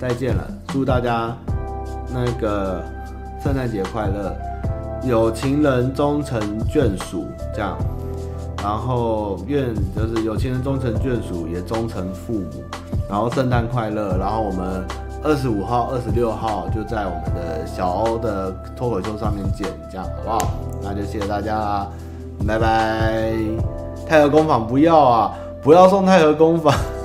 再见了，祝大家那个圣诞节快乐，有情人终成眷属，这样，然后愿就是有情人终成眷属，也终成父母，然后圣诞快乐，然后我们二十五号、二十六号就在我们的小欧的脱口秀上面见，这样好不好？那就谢谢大家。啦，拜拜。太和工坊不要啊，不要送太和工坊。